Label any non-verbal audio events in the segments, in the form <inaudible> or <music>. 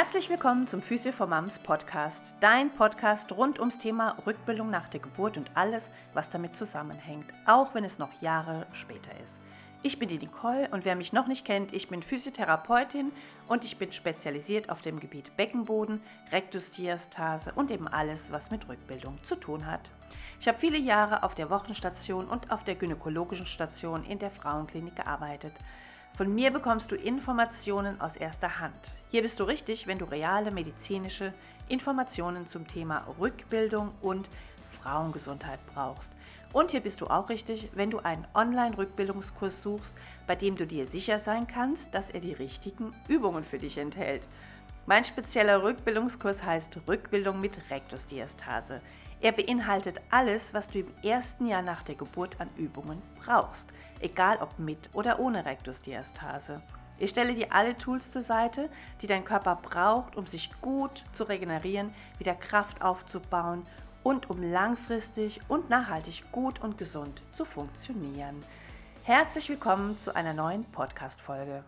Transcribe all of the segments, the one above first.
Herzlich willkommen zum Physio for Moms Podcast, dein Podcast rund ums Thema Rückbildung nach der Geburt und alles, was damit zusammenhängt, auch wenn es noch Jahre später ist. Ich bin die Nicole und wer mich noch nicht kennt, ich bin Physiotherapeutin und ich bin spezialisiert auf dem Gebiet Beckenboden, Rektusdiastase und eben alles, was mit Rückbildung zu tun hat. Ich habe viele Jahre auf der Wochenstation und auf der gynäkologischen Station in der Frauenklinik gearbeitet. Von mir bekommst du Informationen aus erster Hand. Hier bist du richtig, wenn du reale medizinische Informationen zum Thema Rückbildung und Frauengesundheit brauchst. Und hier bist du auch richtig, wenn du einen Online-Rückbildungskurs suchst, bei dem du dir sicher sein kannst, dass er die richtigen Übungen für dich enthält. Mein spezieller Rückbildungskurs heißt Rückbildung mit Rektusdiastase. Er beinhaltet alles, was du im ersten Jahr nach der Geburt an Übungen brauchst, egal ob mit oder ohne Rektusdiastase. Ich stelle dir alle Tools zur Seite, die dein Körper braucht, um sich gut zu regenerieren, wieder Kraft aufzubauen und um langfristig und nachhaltig gut und gesund zu funktionieren. Herzlich willkommen zu einer neuen Podcast-Folge.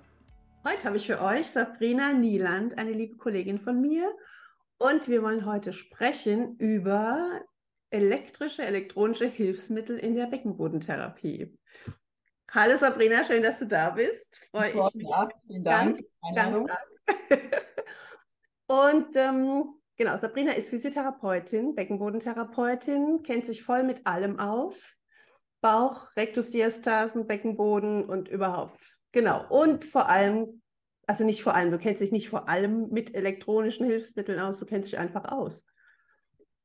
Heute habe ich für euch Sabrina Nieland, eine liebe Kollegin von mir. Und wir wollen heute sprechen über elektrische, elektronische Hilfsmittel in der Beckenbodentherapie. Hallo Sabrina, schön, dass du da bist. Freue ich mich. Ja, vielen Dank. Ganz, ganz stark. <laughs> Und ähm, Genau, Sabrina ist Physiotherapeutin, Beckenbodentherapeutin, kennt sich voll mit allem aus. Bauch, Rektusdiastasen, Beckenboden und überhaupt. Genau. Und vor allem, also nicht vor allem, du kennst dich nicht vor allem mit elektronischen Hilfsmitteln aus, du kennst dich einfach aus.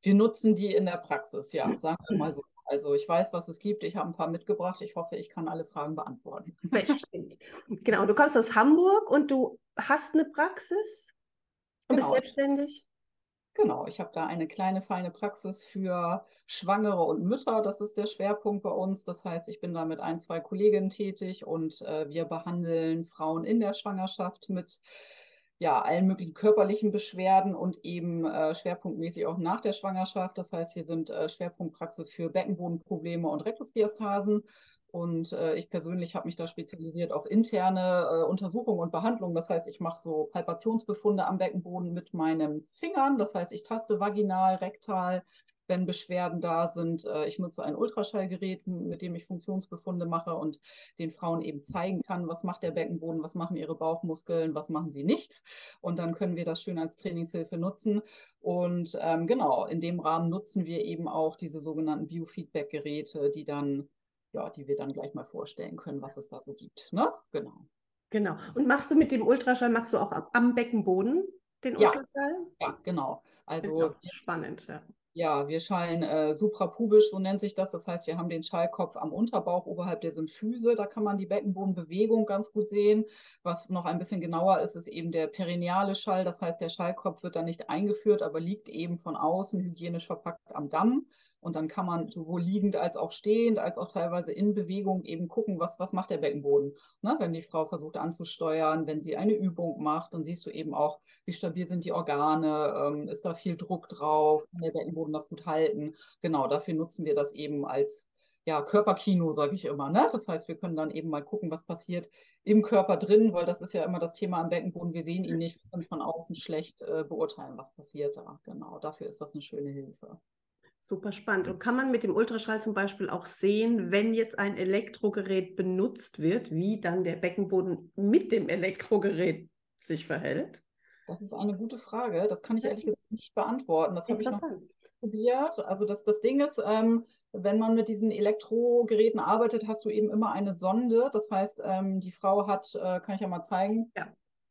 Wir nutzen die in der Praxis, ja, sagen wir mal so. Also ich weiß, was es gibt. Ich habe ein paar mitgebracht. Ich hoffe, ich kann alle Fragen beantworten. <laughs> Stimmt. Genau, du kommst aus Hamburg und du hast eine Praxis und genau. bist selbstständig. Genau, ich habe da eine kleine, feine Praxis für Schwangere und Mütter. Das ist der Schwerpunkt bei uns. Das heißt, ich bin da mit ein, zwei Kolleginnen tätig und äh, wir behandeln Frauen in der Schwangerschaft mit ja, allen möglichen körperlichen Beschwerden und eben äh, schwerpunktmäßig auch nach der Schwangerschaft. Das heißt, wir sind äh, Schwerpunktpraxis für Beckenbodenprobleme und Rektusdiastasen und äh, ich persönlich habe mich da spezialisiert auf interne äh, Untersuchungen und Behandlungen. Das heißt, ich mache so Palpationsbefunde am Beckenboden mit meinen Fingern. Das heißt, ich taste vaginal, rektal, wenn Beschwerden da sind. Äh, ich nutze ein Ultraschallgerät, mit dem ich Funktionsbefunde mache und den Frauen eben zeigen kann, was macht der Beckenboden, was machen ihre Bauchmuskeln, was machen sie nicht. Und dann können wir das schön als Trainingshilfe nutzen. Und ähm, genau, in dem Rahmen nutzen wir eben auch diese sogenannten Biofeedback-Geräte, die dann ja, die wir dann gleich mal vorstellen können, was es da so gibt. Ne? Genau. Genau. Und machst du mit dem Ultraschall, machst du auch am Beckenboden den ja. Ultraschall? Ja, genau. Also genau. spannend, ja. Ja, wir schallen äh, suprapubisch, so nennt sich das. Das heißt, wir haben den Schallkopf am Unterbauch oberhalb der Symphyse. Da kann man die Beckenbodenbewegung ganz gut sehen. Was noch ein bisschen genauer ist, ist eben der perineale Schall. Das heißt, der Schallkopf wird dann nicht eingeführt, aber liegt eben von außen hygienisch verpackt am Damm. Und dann kann man sowohl liegend als auch stehend, als auch teilweise in Bewegung eben gucken, was, was macht der Beckenboden. Ne? Wenn die Frau versucht anzusteuern, wenn sie eine Übung macht, dann siehst du eben auch, wie stabil sind die Organe, ähm, ist da viel Druck drauf, kann der Beckenboden das gut halten. Genau, dafür nutzen wir das eben als ja, Körperkino, sage ich immer. Ne? Das heißt, wir können dann eben mal gucken, was passiert im Körper drin, weil das ist ja immer das Thema am Beckenboden. Wir sehen ihn nicht, wir können von außen schlecht äh, beurteilen, was passiert da. Genau, dafür ist das eine schöne Hilfe. Super spannend. Und kann man mit dem Ultraschall zum Beispiel auch sehen, wenn jetzt ein Elektrogerät benutzt wird, wie dann der Beckenboden mit dem Elektrogerät sich verhält? Das ist eine gute Frage. Das kann ich ehrlich gesagt nicht beantworten. Das habe ich noch probiert. Also das, das Ding ist, ähm, wenn man mit diesen Elektrogeräten arbeitet, hast du eben immer eine Sonde. Das heißt, ähm, die Frau hat, äh, kann ich ja mal zeigen, ja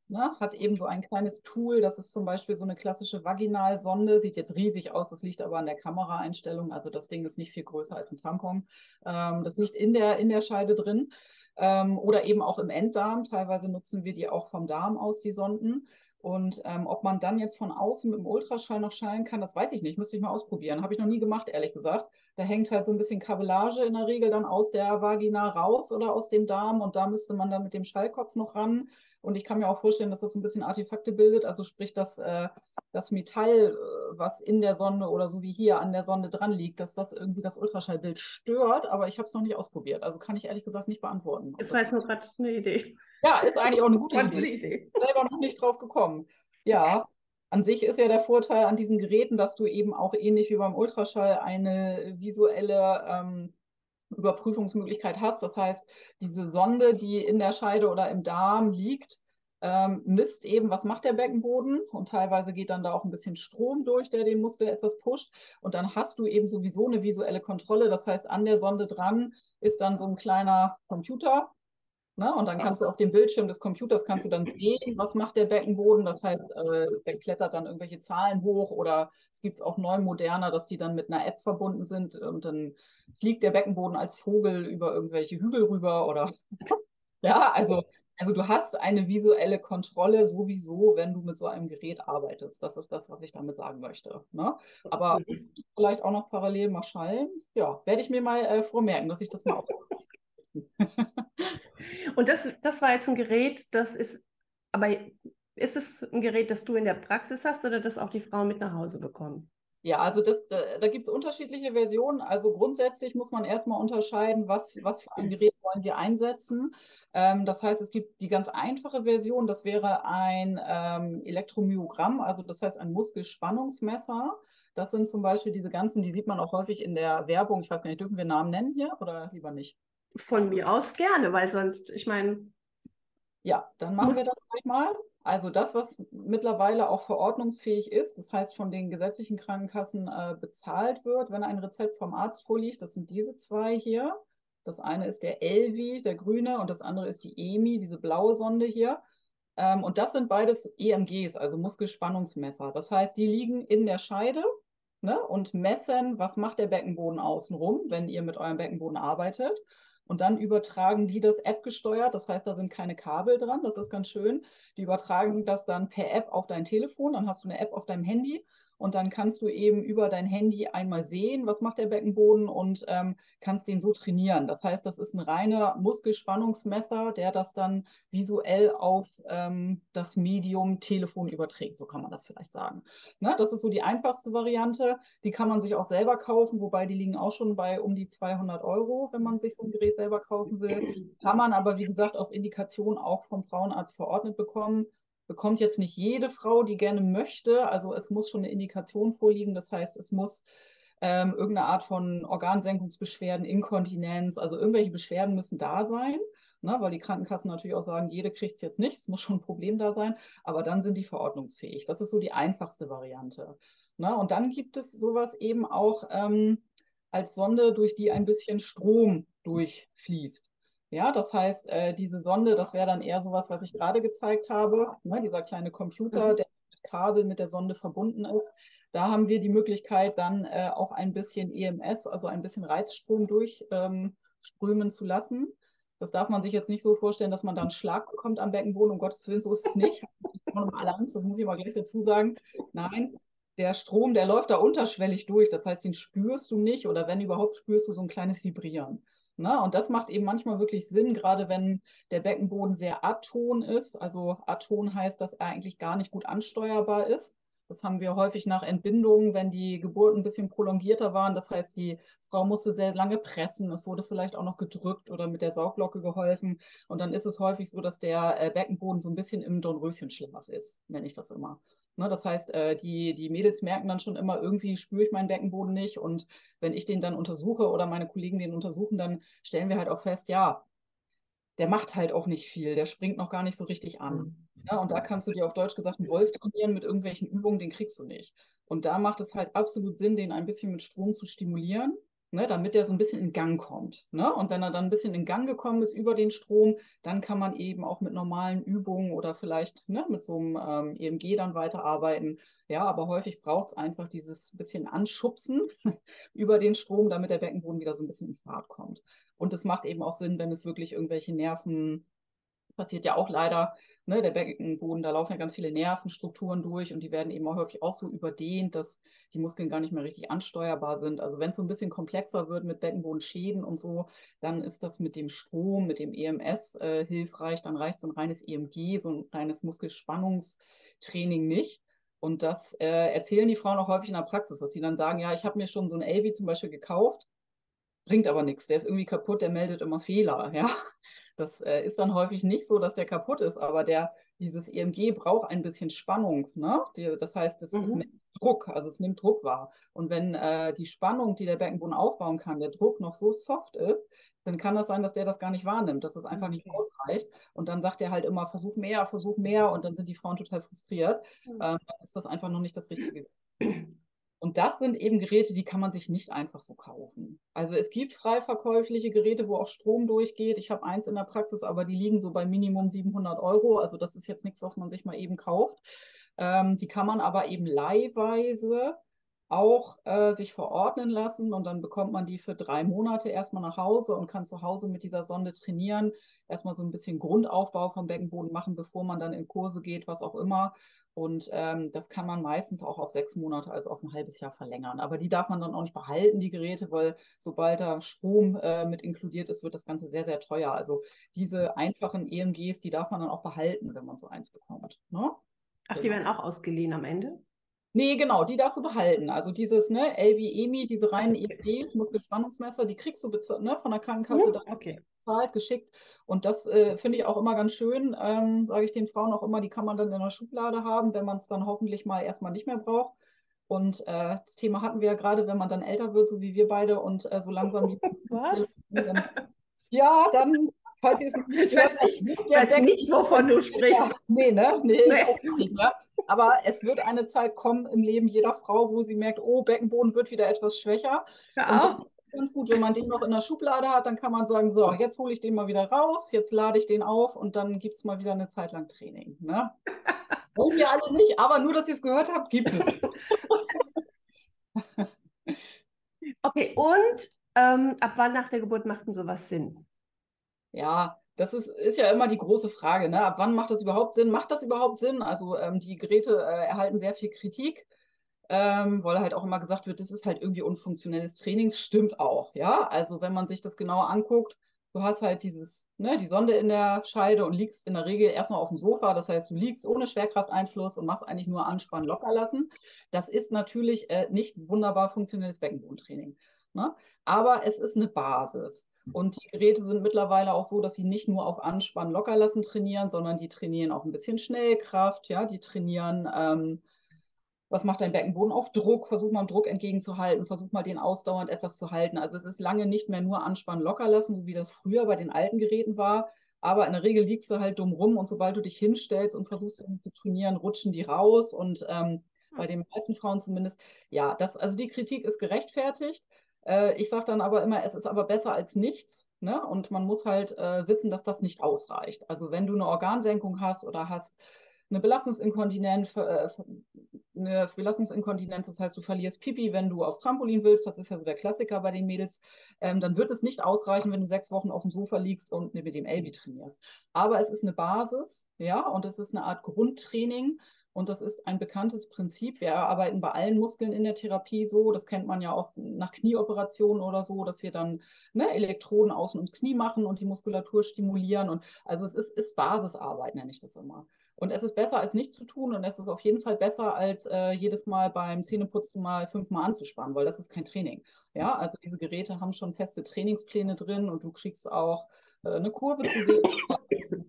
ne, hat eben so ein kleines Tool, das ist zum Beispiel so eine klassische Vaginalsonde, sieht jetzt riesig aus, das liegt aber an der Kameraeinstellung, also das Ding ist nicht viel größer als ein Tampon. Ähm, das liegt in der, in der Scheide drin ähm, oder eben auch im Enddarm, teilweise nutzen wir die auch vom Darm aus, die Sonden. Und ähm, ob man dann jetzt von außen mit dem Ultraschall noch schallen kann, das weiß ich nicht. Müsste ich mal ausprobieren. Habe ich noch nie gemacht, ehrlich gesagt. Da hängt halt so ein bisschen Kabellage in der Regel dann aus der Vagina raus oder aus dem Darm. Und da müsste man dann mit dem Schallkopf noch ran. Und ich kann mir auch vorstellen, dass das ein bisschen Artefakte bildet, also sprich, dass äh, das Metall, äh, was in der Sonde oder so wie hier an der Sonde dran liegt, dass das irgendwie das Ultraschallbild stört, aber ich habe es noch nicht ausprobiert. Also kann ich ehrlich gesagt nicht beantworten. War jetzt nur gerade eine Idee. Ja, ist eigentlich auch eine gute <laughs> Idee. Idee. Selber noch nicht drauf gekommen. Ja, an sich ist ja der Vorteil an diesen Geräten, dass du eben auch ähnlich wie beim Ultraschall eine visuelle ähm, Überprüfungsmöglichkeit hast. Das heißt, diese Sonde, die in der Scheide oder im Darm liegt, ähm, misst eben, was macht der Beckenboden und teilweise geht dann da auch ein bisschen Strom durch, der den Muskel etwas pusht und dann hast du eben sowieso eine visuelle Kontrolle. Das heißt, an der Sonde dran ist dann so ein kleiner Computer, Ne? Und dann kannst du auf dem Bildschirm des Computers kannst du dann sehen, was macht der Beckenboden. Das heißt, äh, der klettert dann irgendwelche Zahlen hoch oder es gibt auch neu moderner, dass die dann mit einer App verbunden sind und dann fliegt der Beckenboden als Vogel über irgendwelche Hügel rüber oder <laughs> ja, also, also du hast eine visuelle Kontrolle sowieso, wenn du mit so einem Gerät arbeitest. Das ist das, was ich damit sagen möchte. Ne? Aber vielleicht auch noch parallel mal schallen. Ja, werde ich mir mal äh, vormerken, dass ich das mal auch <laughs> Und das, das war jetzt ein Gerät, das ist, aber ist es ein Gerät, das du in der Praxis hast oder das auch die Frauen mit nach Hause bekommen? Ja, also das, da, da gibt es unterschiedliche Versionen. Also grundsätzlich muss man erstmal unterscheiden, was, was für ein Gerät wollen wir einsetzen. Ähm, das heißt, es gibt die ganz einfache Version, das wäre ein ähm, Elektromyogramm, also das heißt ein Muskelspannungsmesser. Das sind zum Beispiel diese ganzen, die sieht man auch häufig in der Werbung. Ich weiß gar nicht, dürfen wir Namen nennen hier oder lieber nicht? Von mir aus gerne, weil sonst, ich meine. Ja, dann machen wir das gleich mal. Also das, was mittlerweile auch verordnungsfähig ist, das heißt von den gesetzlichen Krankenkassen äh, bezahlt wird, wenn ein Rezept vom Arzt vorliegt, das sind diese zwei hier. Das eine ist der Elvi, der grüne, und das andere ist die EMI, diese blaue Sonde hier. Ähm, und das sind beides EMGs, also Muskelspannungsmesser. Das heißt, die liegen in der Scheide ne, und messen, was macht der Beckenboden außenrum, wenn ihr mit eurem Beckenboden arbeitet. Und dann übertragen die das App gesteuert. Das heißt, da sind keine Kabel dran. Das ist ganz schön. Die übertragen das dann per App auf dein Telefon. Dann hast du eine App auf deinem Handy und dann kannst du eben über dein Handy einmal sehen, was macht der Beckenboden und ähm, kannst den so trainieren. Das heißt, das ist ein reiner Muskelspannungsmesser, der das dann visuell auf ähm, das Medium Telefon überträgt. So kann man das vielleicht sagen. Ne? Das ist so die einfachste Variante. Die kann man sich auch selber kaufen, wobei die liegen auch schon bei um die 200 Euro, wenn man sich so ein Gerät selber kaufen will. Kann man aber, wie gesagt, auf Indikation auch vom Frauenarzt verordnet bekommen bekommt jetzt nicht jede Frau, die gerne möchte. Also es muss schon eine Indikation vorliegen. Das heißt, es muss ähm, irgendeine Art von Organsenkungsbeschwerden, Inkontinenz, also irgendwelche Beschwerden müssen da sein. Ne, weil die Krankenkassen natürlich auch sagen, jede kriegt es jetzt nicht, es muss schon ein Problem da sein, aber dann sind die verordnungsfähig. Das ist so die einfachste Variante. Ne, und dann gibt es sowas eben auch ähm, als Sonde, durch die ein bisschen Strom durchfließt. Ja, das heißt, äh, diese Sonde, das wäre dann eher sowas, was ich gerade gezeigt habe, ne, dieser kleine Computer, mhm. der mit Kabel mit der Sonde verbunden ist. Da haben wir die Möglichkeit, dann äh, auch ein bisschen EMS, also ein bisschen Reizstrom durchströmen ähm, zu lassen. Das darf man sich jetzt nicht so vorstellen, dass man dann Schlag bekommt am Beckenboden. Um Gottes Willen, so ist es nicht. Alle Angst, das muss ich mal gleich dazu sagen. Nein, der Strom, der läuft da unterschwellig durch. Das heißt, den spürst du nicht oder wenn überhaupt spürst du so ein kleines Vibrieren. Ne? Und das macht eben manchmal wirklich Sinn, gerade wenn der Beckenboden sehr aton ist. Also aton heißt, dass er eigentlich gar nicht gut ansteuerbar ist. Das haben wir häufig nach Entbindungen, wenn die Geburten ein bisschen prolongierter waren. Das heißt, die Frau musste sehr lange pressen. Es wurde vielleicht auch noch gedrückt oder mit der Saugglocke geholfen. Und dann ist es häufig so, dass der äh, Beckenboden so ein bisschen im Dornröschenschlaf ist, nenne ich das immer. Ne, das heißt, äh, die, die Mädels merken dann schon immer, irgendwie spüre ich meinen Beckenboden nicht. Und wenn ich den dann untersuche oder meine Kollegen den untersuchen, dann stellen wir halt auch fest, ja, der macht halt auch nicht viel, der springt noch gar nicht so richtig an. Mhm. Ja, und da kannst du dir auf Deutsch gesagt einen Wolf trainieren mit irgendwelchen Übungen, den kriegst du nicht. Und da macht es halt absolut Sinn, den ein bisschen mit Strom zu stimulieren ne, damit er so ein bisschen in Gang kommt. Ne? Und wenn er dann ein bisschen in Gang gekommen ist über den Strom, dann kann man eben auch mit normalen Übungen oder vielleicht ne, mit so einem ähm, EMG dann weiterarbeiten. Ja, aber häufig braucht es einfach dieses bisschen Anschubsen <laughs> über den Strom, damit der Beckenboden wieder so ein bisschen in Fahrt kommt. Und es macht eben auch Sinn, wenn es wirklich irgendwelche Nerven passiert ja auch leider, ne, der Beckenboden, da laufen ja ganz viele Nervenstrukturen durch und die werden eben auch häufig auch so überdehnt, dass die Muskeln gar nicht mehr richtig ansteuerbar sind. Also wenn es so ein bisschen komplexer wird mit Beckenbodenschäden und so, dann ist das mit dem Strom, mit dem EMS äh, hilfreich. Dann reicht so ein reines EMG, so ein reines Muskelspannungstraining nicht. Und das äh, erzählen die Frauen auch häufig in der Praxis, dass sie dann sagen, ja, ich habe mir schon so ein LV zum Beispiel gekauft, bringt aber nichts, der ist irgendwie kaputt, der meldet immer Fehler, <laughs> ja. Das äh, ist dann häufig nicht so, dass der kaputt ist, aber der, dieses EMG braucht ein bisschen Spannung. Ne? Die, das heißt, es, mhm. es nimmt Druck, also es nimmt Druck wahr. Und wenn äh, die Spannung, die der Beckenboden aufbauen kann, der Druck noch so soft ist, dann kann das sein, dass der das gar nicht wahrnimmt, dass es einfach okay. nicht ausreicht. Und dann sagt er halt immer, versuch mehr, versuch mehr. Und dann sind die Frauen total frustriert. Mhm. Ähm, dann ist das einfach noch nicht das Richtige. <clears throat> Und das sind eben Geräte, die kann man sich nicht einfach so kaufen. Also es gibt frei verkäufliche Geräte, wo auch Strom durchgeht. Ich habe eins in der Praxis, aber die liegen so bei Minimum 700 Euro. Also das ist jetzt nichts, was man sich mal eben kauft. Ähm, die kann man aber eben leihweise auch äh, sich verordnen lassen und dann bekommt man die für drei Monate erstmal nach Hause und kann zu Hause mit dieser Sonde trainieren, erstmal so ein bisschen Grundaufbau vom Beckenboden machen, bevor man dann in Kurse geht, was auch immer. Und ähm, das kann man meistens auch auf sechs Monate, also auf ein halbes Jahr verlängern. Aber die darf man dann auch nicht behalten, die Geräte, weil sobald da Strom äh, mit inkludiert ist, wird das Ganze sehr, sehr teuer. Also diese einfachen EMGs, die darf man dann auch behalten, wenn man so eins bekommt. Ne? Ach, die genau. werden auch ausgeliehen am Ende? Nee, genau, die darfst du behalten. Also dieses ne, LV-EMI, diese reinen EEGs, Muskelspannungsmesser, die kriegst du ne, von der Krankenkasse ja, okay. bezahlt, geschickt. Und das äh, finde ich auch immer ganz schön, ähm, sage ich den Frauen auch immer, die kann man dann in der Schublade haben, wenn man es dann hoffentlich mal erstmal nicht mehr braucht. Und äh, das Thema hatten wir ja gerade, wenn man dann älter wird, so wie wir beide, und äh, so langsam die. <laughs> Was? Ja, dann es <laughs> nicht Ich weiß nicht, ich weiß nicht wovon du sprichst. Ja, nee, ne? Nee, nee. Nicht, ne? Aber es wird eine Zeit kommen im Leben jeder Frau, wo sie merkt, oh, Beckenboden wird wieder etwas schwächer. Ja. Und ganz gut, wenn man den noch in der Schublade hat, dann kann man sagen, so, jetzt hole ich den mal wieder raus, jetzt lade ich den auf und dann gibt es mal wieder eine Zeit lang Training. Ne? <laughs> Wollen wir alle nicht, aber nur, dass ihr es gehört habt, gibt es. <laughs> okay, und ähm, ab wann nach der Geburt macht denn sowas Sinn? Ja, das ist, ist ja immer die große Frage. Ne? Ab wann macht das überhaupt Sinn? Macht das überhaupt Sinn? Also ähm, die Geräte äh, erhalten sehr viel Kritik, ähm, weil halt auch immer gesagt wird, das ist halt irgendwie unfunktionelles Training. Stimmt auch, ja. Also wenn man sich das genauer anguckt, du hast halt dieses, ne, die Sonde in der Scheide und liegst in der Regel erstmal auf dem Sofa. Das heißt, du liegst ohne Schwerkrafteinfluss und machst eigentlich nur Anspannen locker lassen. Das ist natürlich äh, nicht wunderbar funktionelles Beckenbodentraining. Ne? Aber es ist eine Basis. Und die Geräte sind mittlerweile auch so, dass sie nicht nur auf Anspannen locker lassen trainieren, sondern die trainieren auch ein bisschen Schnellkraft, ja, die trainieren, ähm, was macht dein Beckenboden auf Druck, versuch mal Druck entgegenzuhalten, versuch mal den ausdauernd etwas zu halten. Also es ist lange nicht mehr nur Anspannen locker lassen, so wie das früher bei den alten Geräten war. Aber in der Regel liegst du halt dumm rum und sobald du dich hinstellst und versuchst zu trainieren, rutschen die raus. Und ähm, bei den meisten Frauen zumindest, ja, das, also die Kritik ist gerechtfertigt. Äh, ich sage dann aber immer, es ist aber besser als nichts. Ne? Und man muss halt äh, wissen, dass das nicht ausreicht. Also wenn du eine Organsenkung hast oder hast eine Belastungsinkontinenz, äh, eine Belastungsinkontinenz, das heißt, du verlierst Pipi, wenn du aufs Trampolin willst, das ist ja so der Klassiker bei den Mädels, ähm, dann wird es nicht ausreichen, wenn du sechs Wochen auf dem Sofa liegst und mit dem Elbi trainierst. Aber es ist eine Basis, ja, und es ist eine Art Grundtraining, und das ist ein bekanntes Prinzip. Wir arbeiten bei allen Muskeln in der Therapie so. Das kennt man ja auch nach Knieoperationen oder so, dass wir dann ne, Elektroden außen ums Knie machen und die Muskulatur stimulieren. Und also es ist, ist Basisarbeit, nenne ich das immer. Und es ist besser als nichts zu tun und es ist auf jeden Fall besser als äh, jedes Mal beim Zähneputzen mal fünfmal anzuspannen, weil das ist kein Training. Ja, also diese Geräte haben schon feste Trainingspläne drin und du kriegst auch äh, eine Kurve zu sehen. <laughs>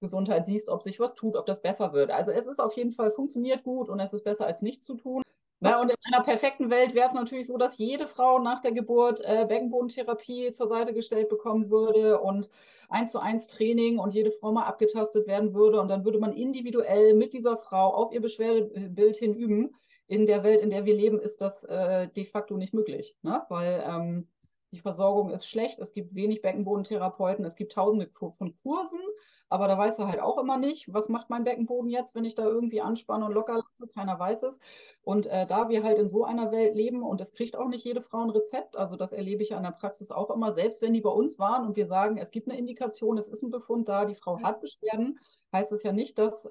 Gesundheit siehst, ob sich was tut, ob das besser wird. Also es ist auf jeden Fall, funktioniert gut und es ist besser als nichts zu tun. Na, und in einer perfekten Welt wäre es natürlich so, dass jede Frau nach der Geburt äh, Beckenbodentherapie zur Seite gestellt bekommen würde und eins zu eins Training und jede Frau mal abgetastet werden würde. Und dann würde man individuell mit dieser Frau auf ihr Beschwerdebild hin üben. In der Welt, in der wir leben, ist das äh, de facto nicht möglich, ne? weil ähm, die Versorgung ist schlecht, es gibt wenig Beckenbodentherapeuten, es gibt tausende von Kursen, aber da weißt du halt auch immer nicht, was macht mein Beckenboden jetzt, wenn ich da irgendwie anspanne und locker lasse, keiner weiß es. Und äh, da wir halt in so einer Welt leben und es kriegt auch nicht jede Frau ein Rezept, also das erlebe ich ja in der Praxis auch immer, selbst wenn die bei uns waren und wir sagen, es gibt eine Indikation, es ist ein Befund da, die Frau hat Beschwerden, heißt es ja nicht, dass äh,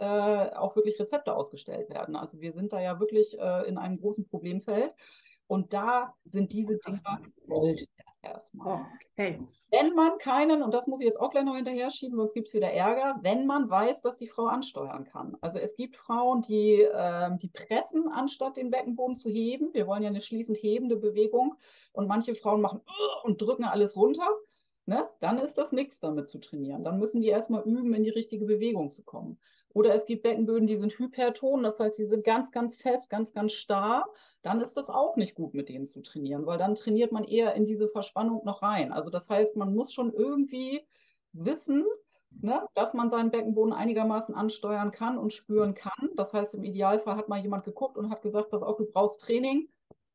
auch wirklich Rezepte ausgestellt werden. Also wir sind da ja wirklich äh, in einem großen Problemfeld. Und da sind diese Dinger Gold erstmal. Okay. Wenn man keinen, und das muss ich jetzt auch gleich noch hinterher schieben, sonst gibt es wieder Ärger, wenn man weiß, dass die Frau ansteuern kann. Also es gibt Frauen, die, äh, die pressen, anstatt den Beckenboden zu heben. Wir wollen ja eine schließend hebende Bewegung. Und manche Frauen machen und drücken alles runter. ne, dann ist das nichts damit zu trainieren. Dann müssen die erstmal üben, in die richtige Bewegung zu kommen. Oder es gibt Beckenböden, die sind hyperton, das heißt, sie sind ganz, ganz fest, ganz, ganz starr. Dann ist das auch nicht gut, mit denen zu trainieren, weil dann trainiert man eher in diese Verspannung noch rein. Also das heißt, man muss schon irgendwie wissen, ne, dass man seinen Beckenboden einigermaßen ansteuern kann und spüren kann. Das heißt, im Idealfall hat mal jemand geguckt und hat gesagt, pass auf, du brauchst Training.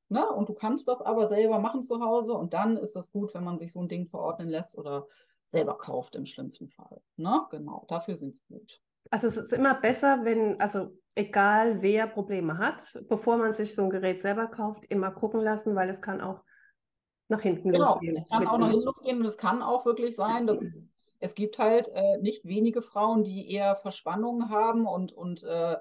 Ne? Und du kannst das aber selber machen zu Hause und dann ist das gut, wenn man sich so ein Ding verordnen lässt oder selber kauft im schlimmsten Fall. Ne? Genau, dafür sind sie gut. Also es ist immer besser, wenn, also egal wer Probleme hat, bevor man sich so ein Gerät selber kauft, immer gucken lassen, weil es kann auch nach hinten genau, losgehen. Es kann auch nach hinten losgehen und es kann auch wirklich sein, dass es, es gibt halt äh, nicht wenige Frauen, die eher Verspannungen haben und, und äh,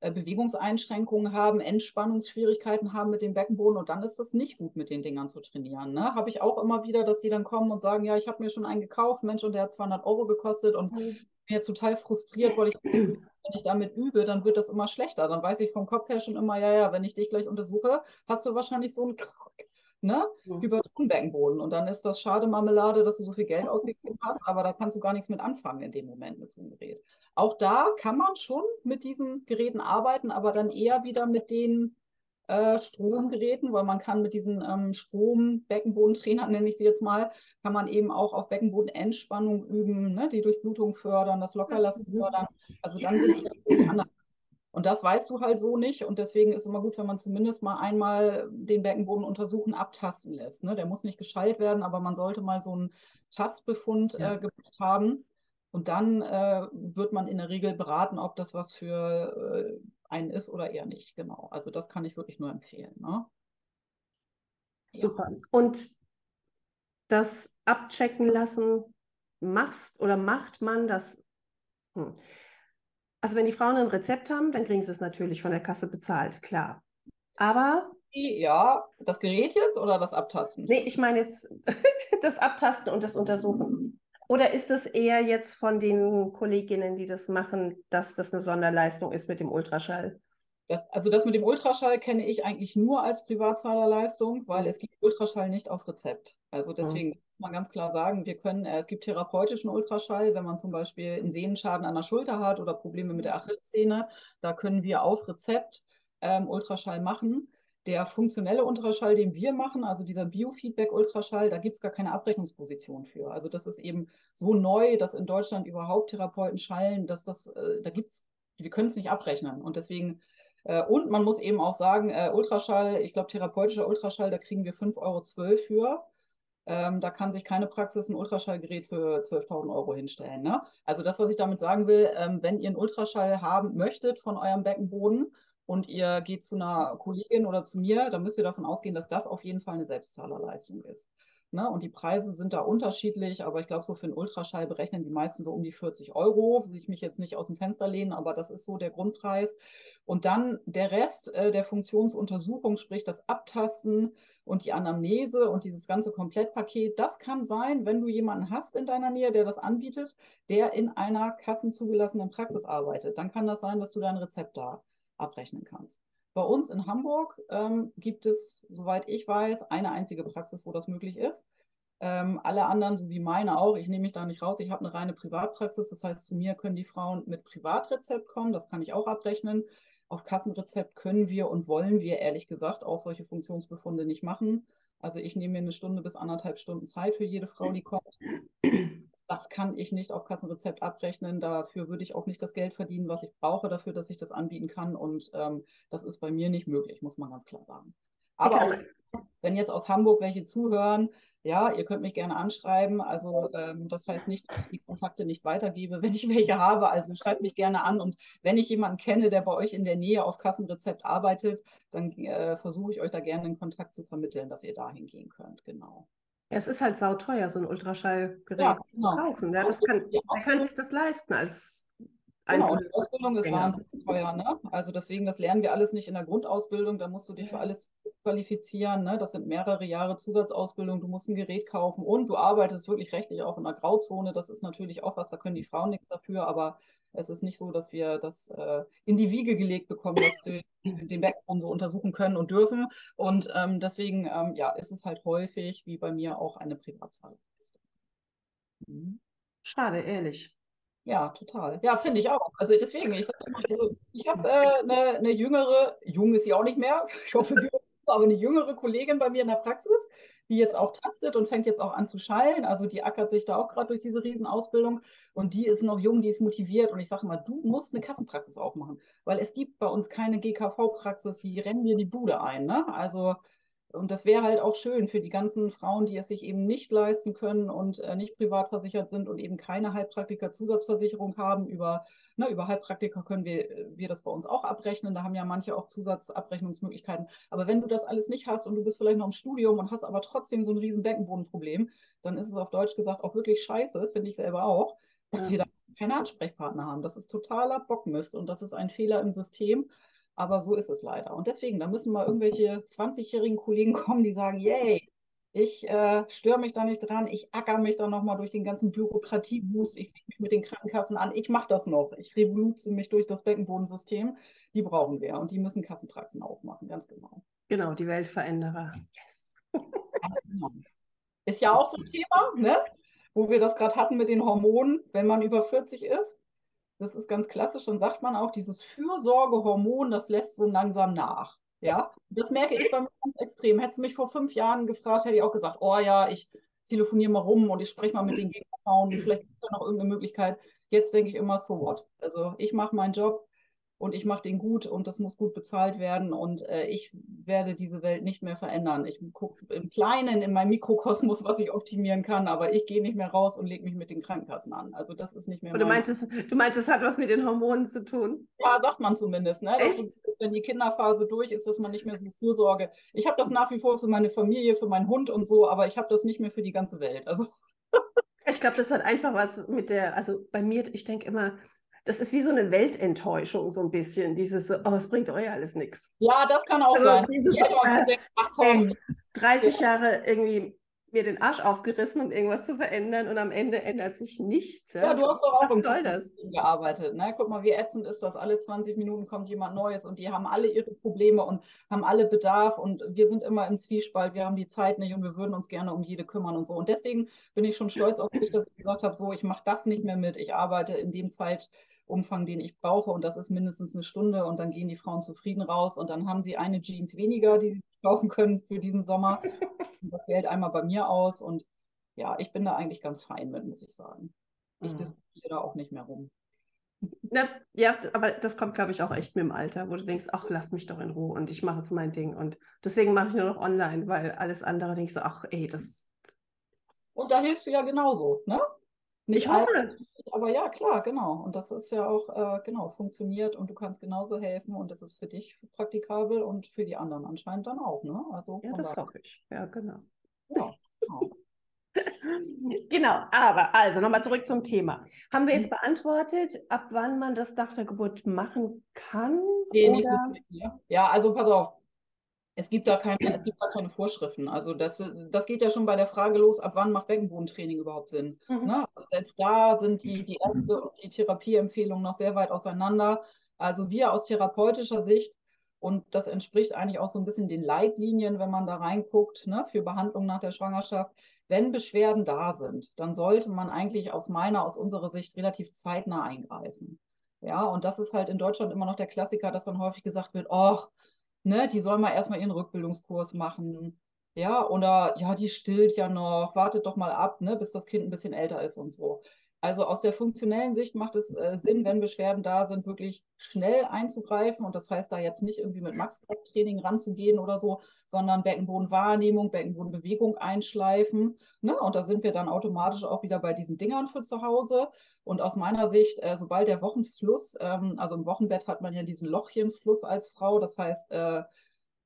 äh, Bewegungseinschränkungen haben, Entspannungsschwierigkeiten haben mit dem Beckenboden und dann ist das nicht gut, mit den Dingern zu trainieren. Ne? Habe ich auch immer wieder, dass die dann kommen und sagen, ja, ich habe mir schon einen gekauft, Mensch, und der hat 200 Euro gekostet und mhm. bin jetzt total frustriert, weil ich, wenn ich damit übe, dann wird das immer schlechter. Dann weiß ich vom Kopf her schon immer, ja, ja, wenn ich dich gleich untersuche, hast du wahrscheinlich so ein ne, mhm. über Tonbeckenboden. Und dann ist das schade Marmelade, dass du so viel Geld ausgegeben hast, aber da kannst du gar nichts mit anfangen in dem Moment mit so einem Gerät. Auch da kann man schon mit diesen Geräten arbeiten, aber dann eher wieder mit den äh, Stromgeräten, weil man kann mit diesen ähm, Strom-Beckenbodentrainern, nenne ich sie jetzt mal, kann man eben auch auf Beckenbodenentspannung üben, ne, die Durchblutung fördern, das Lockerlassen mhm. fördern. Also dann sind die <laughs> anderen und das weißt du halt so nicht. Und deswegen ist es immer gut, wenn man zumindest mal einmal den Beckenboden untersuchen, abtasten lässt. Ne? Der muss nicht geschallt werden, aber man sollte mal so einen Tastbefund ja. äh, gemacht haben. Und dann äh, wird man in der Regel beraten, ob das was für äh, einen ist oder eher nicht. Genau. Also das kann ich wirklich nur empfehlen. Ne? Ja. Super. Und das abchecken lassen machst oder macht man das? Hm. Also wenn die Frauen ein Rezept haben, dann kriegen sie es natürlich von der Kasse bezahlt, klar. Aber. Ja, das Gerät jetzt oder das Abtasten? Nee, ich meine jetzt <laughs> das Abtasten und das Untersuchen. Oder ist es eher jetzt von den Kolleginnen, die das machen, dass das eine Sonderleistung ist mit dem Ultraschall? Das, also das mit dem Ultraschall kenne ich eigentlich nur als Privatzahlerleistung, weil mhm. es gibt Ultraschall nicht auf Rezept. Also mhm. deswegen mhm. muss man ganz klar sagen, wir können, äh, es gibt therapeutischen Ultraschall, wenn man zum Beispiel einen Sehnenschaden an der Schulter hat oder Probleme mit der Achillessehne, da können wir auf Rezept ähm, Ultraschall machen. Der funktionelle Ultraschall, den wir machen, also dieser Biofeedback-Ultraschall, da gibt es gar keine Abrechnungsposition für. Also das ist eben so neu, dass in Deutschland überhaupt Therapeuten schallen, dass das, äh, da gibt es, wir können es nicht abrechnen. Und deswegen äh, und man muss eben auch sagen, äh, Ultraschall, ich glaube, therapeutischer Ultraschall, da kriegen wir 5,12 Euro für. Ähm, da kann sich keine Praxis ein Ultraschallgerät für 12.000 Euro hinstellen. Ne? Also das, was ich damit sagen will, ähm, wenn ihr einen Ultraschall haben möchtet von eurem Beckenboden und ihr geht zu einer Kollegin oder zu mir, dann müsst ihr davon ausgehen, dass das auf jeden Fall eine Selbstzahlerleistung ist. Ne? Und die Preise sind da unterschiedlich, aber ich glaube, so für einen Ultraschall berechnen die meisten so um die 40 Euro. Will ich mich jetzt nicht aus dem Fenster lehnen, aber das ist so der Grundpreis. Und dann der Rest äh, der Funktionsuntersuchung, sprich das Abtasten und die Anamnese und dieses ganze Komplettpaket, das kann sein, wenn du jemanden hast in deiner Nähe, der das anbietet, der in einer kassenzugelassenen Praxis arbeitet. Dann kann das sein, dass du dein Rezept da abrechnen kannst. Bei uns in Hamburg ähm, gibt es, soweit ich weiß, eine einzige Praxis, wo das möglich ist. Ähm, alle anderen, so wie meine auch, ich nehme mich da nicht raus, ich habe eine reine Privatpraxis. Das heißt, zu mir können die Frauen mit Privatrezept kommen, das kann ich auch abrechnen. Auf Kassenrezept können wir und wollen wir ehrlich gesagt auch solche Funktionsbefunde nicht machen. Also ich nehme mir eine Stunde bis anderthalb Stunden Zeit für jede Frau, die kommt das kann ich nicht auf Kassenrezept abrechnen. Dafür würde ich auch nicht das Geld verdienen, was ich brauche dafür, dass ich das anbieten kann. Und ähm, das ist bei mir nicht möglich, muss man ganz klar sagen. Aber auch, wenn jetzt aus Hamburg welche zuhören, ja, ihr könnt mich gerne anschreiben. Also ähm, das heißt nicht, dass ich die Kontakte nicht weitergebe, <laughs> wenn ich welche habe. Also schreibt mich gerne an. Und wenn ich jemanden kenne, der bei euch in der Nähe auf Kassenrezept arbeitet, dann äh, versuche ich euch da gerne einen Kontakt zu vermitteln, dass ihr dahin gehen könnt. Genau. Es ist halt sauteuer, so ein Ultraschallgerät ja, genau. zu kaufen. Ja, das kann, wer kann sich das leisten als Genau, die Ausbildung ist wahnsinnig teuer. Ne? Also deswegen, das lernen wir alles nicht in der Grundausbildung. Da musst du dich für alles qualifizieren. Ne? Das sind mehrere Jahre Zusatzausbildung. Du musst ein Gerät kaufen und du arbeitest wirklich rechtlich auch in der Grauzone. Das ist natürlich auch was, da können die Frauen nichts dafür. Aber es ist nicht so, dass wir das äh, in die Wiege gelegt bekommen, dass wir den Backbone so untersuchen können und dürfen. Und ähm, deswegen ähm, ja, ist es halt häufig, wie bei mir, auch eine Privatzahl. Mhm. Schade, ehrlich. Ja, total. Ja, finde ich auch. Also deswegen, ich sage immer, also ich habe äh, eine, <laughs> eine jüngere, jung ist sie auch nicht mehr, ich hoffe, sie aber eine jüngere Kollegin bei mir in der Praxis, die jetzt auch tastet und fängt jetzt auch an zu schallen. Also die ackert sich da auch gerade durch diese Riesenausbildung und die ist noch jung, die ist motiviert und ich sage mal, du musst eine Kassenpraxis aufmachen, weil es gibt bei uns keine GKV-Praxis, die rennen dir die Bude ein. Ne? Also und das wäre halt auch schön für die ganzen Frauen, die es sich eben nicht leisten können und äh, nicht privat versichert sind und eben keine Heilpraktiker-Zusatzversicherung haben. Über, ne, über Heilpraktiker können wir, wir das bei uns auch abrechnen. Da haben ja manche auch Zusatzabrechnungsmöglichkeiten. Aber wenn du das alles nicht hast und du bist vielleicht noch im Studium und hast aber trotzdem so ein riesen Beckenbodenproblem, dann ist es auf Deutsch gesagt auch wirklich scheiße, finde ich selber auch, dass ja. wir da keine Ansprechpartner haben. Das ist totaler Bockmist und das ist ein Fehler im System. Aber so ist es leider. Und deswegen, da müssen mal irgendwelche 20-jährigen Kollegen kommen, die sagen, yay, ich äh, störe mich da nicht dran, ich acker mich da nochmal durch den ganzen Bürokratieboost, ich lege mich mit den Krankenkassen an, ich mache das noch, ich revolutioniere mich durch das Beckenbodensystem. Die brauchen wir und die müssen Kassenpraxen aufmachen, ganz genau. Genau, die Weltveränderer. Yes. genau. Ist ja auch so ein Thema, ne? wo wir das gerade hatten mit den Hormonen, wenn man über 40 ist das ist ganz klassisch, dann sagt man auch, dieses Fürsorgehormon, das lässt so langsam nach. Ja, das merke ich bei mir ganz extrem. Hättest du mich vor fünf Jahren gefragt, hätte ich auch gesagt, oh ja, ich telefoniere mal rum und ich spreche mal mit den Gegnerfrauen, vielleicht gibt es da noch irgendeine Möglichkeit. Jetzt denke ich immer, so what? Also ich mache meinen Job, und ich mache den gut und das muss gut bezahlt werden und äh, ich werde diese Welt nicht mehr verändern. Ich gucke im Kleinen, in meinem Mikrokosmos, was ich optimieren kann, aber ich gehe nicht mehr raus und lege mich mit den Krankenkassen an. Also das ist nicht mehr. Und du meinst, es, du meinst, es hat was mit den Hormonen zu tun? Ja, sagt man zumindest. Ne? Echt? Ist, wenn die Kinderphase durch ist, dass man nicht mehr so Fürsorge. Ich habe das nach wie vor für meine Familie, für meinen Hund und so, aber ich habe das nicht mehr für die ganze Welt. Also ich glaube, das hat einfach was mit der, also bei mir, ich denke immer, das ist wie so eine Weltenttäuschung, so ein bisschen. Dieses, oh, es bringt euch alles nichts. Ja, das kann auch also sein. Dieses, äh, komm. 30 Jahre irgendwie mir den Arsch aufgerissen, um irgendwas zu verändern und am Ende ändert sich nichts. Ja, ja du hast doch auch im soll das? gearbeitet. Ne? Guck mal, wie ätzend ist das. Alle 20 Minuten kommt jemand Neues und die haben alle ihre Probleme und haben alle Bedarf und wir sind immer im Zwiespalt. Wir haben die Zeit nicht und wir würden uns gerne um jede kümmern und so. Und deswegen bin ich schon stolz auf mich, dass ich gesagt habe, so, ich mache das nicht mehr mit. Ich arbeite in dem Zeit Umfang, den ich brauche. Und das ist mindestens eine Stunde. Und dann gehen die Frauen zufrieden raus. Und dann haben sie eine Jeans weniger, die sie kaufen können für diesen Sommer. <laughs> Und das Geld einmal bei mir aus. Und ja, ich bin da eigentlich ganz fein mit, muss ich sagen. Ich mhm. diskutiere da auch nicht mehr rum. Na, ja, aber das kommt, glaube ich, auch echt mit dem Alter, wo du denkst, ach, lass mich doch in Ruhe und ich mache jetzt mein Ding. Und deswegen mache ich nur noch online, weil alles andere denke ich so, ach, ey, das. Und da hilfst du ja genauso, ne? Nicht ich hoffe. aber ja, klar, genau. Und das ist ja auch, äh, genau, funktioniert und du kannst genauso helfen und es ist für dich praktikabel und für die anderen anscheinend dann auch, ne? Also, ja, das hoffe ich. Ja, genau. Ja, genau. <laughs> genau, aber also nochmal zurück zum Thema. Haben wir jetzt mhm. beantwortet, ab wann man das nach der Geburt machen kann? Nee, oder? nicht so viel. Ja, also pass auf, es gibt da keine, es gibt da keine Vorschriften. Also das, das geht ja schon bei der Frage los, ab wann macht Beckenbodentraining überhaupt Sinn? Mhm. Ne? Also selbst da sind die, die Ärzte und die Therapieempfehlungen noch sehr weit auseinander. Also wir aus therapeutischer Sicht, und das entspricht eigentlich auch so ein bisschen den Leitlinien, wenn man da reinguckt, ne, für Behandlung nach der Schwangerschaft. Wenn Beschwerden da sind, dann sollte man eigentlich aus meiner, aus unserer Sicht relativ zeitnah eingreifen. Ja, und das ist halt in Deutschland immer noch der Klassiker, dass dann häufig gesagt wird, ach, ne, die soll mal erstmal ihren Rückbildungskurs machen. Ja, oder ja, die stillt ja noch, wartet doch mal ab, ne, bis das Kind ein bisschen älter ist und so. Also aus der funktionellen Sicht macht es äh, Sinn, wenn Beschwerden da sind, wirklich schnell einzugreifen. Und das heißt da jetzt nicht irgendwie mit Max-Training ranzugehen oder so, sondern Beckenbodenwahrnehmung, Beckenbodenbewegung einschleifen. Ne? Und da sind wir dann automatisch auch wieder bei diesen Dingern für zu Hause. Und aus meiner Sicht, äh, sobald der Wochenfluss, ähm, also im Wochenbett hat man ja diesen Lochchenfluss als Frau, das heißt, äh,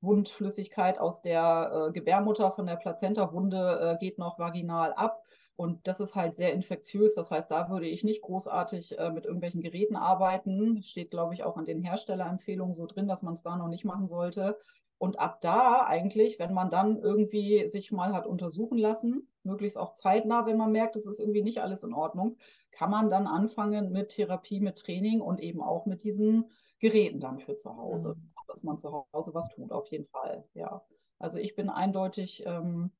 Wundflüssigkeit aus der äh, Gebärmutter von der Plazenta-Wunde äh, geht noch vaginal ab. Und das ist halt sehr infektiös. Das heißt, da würde ich nicht großartig äh, mit irgendwelchen Geräten arbeiten. Steht, glaube ich, auch an den Herstellerempfehlungen so drin, dass man es da noch nicht machen sollte. Und ab da eigentlich, wenn man dann irgendwie sich mal hat untersuchen lassen, möglichst auch zeitnah, wenn man merkt, es ist irgendwie nicht alles in Ordnung, kann man dann anfangen mit Therapie, mit Training und eben auch mit diesen Geräten dann für zu Hause, mhm. dass man zu Hause was tut, auf jeden Fall. Ja. Also ich bin eindeutig ähm,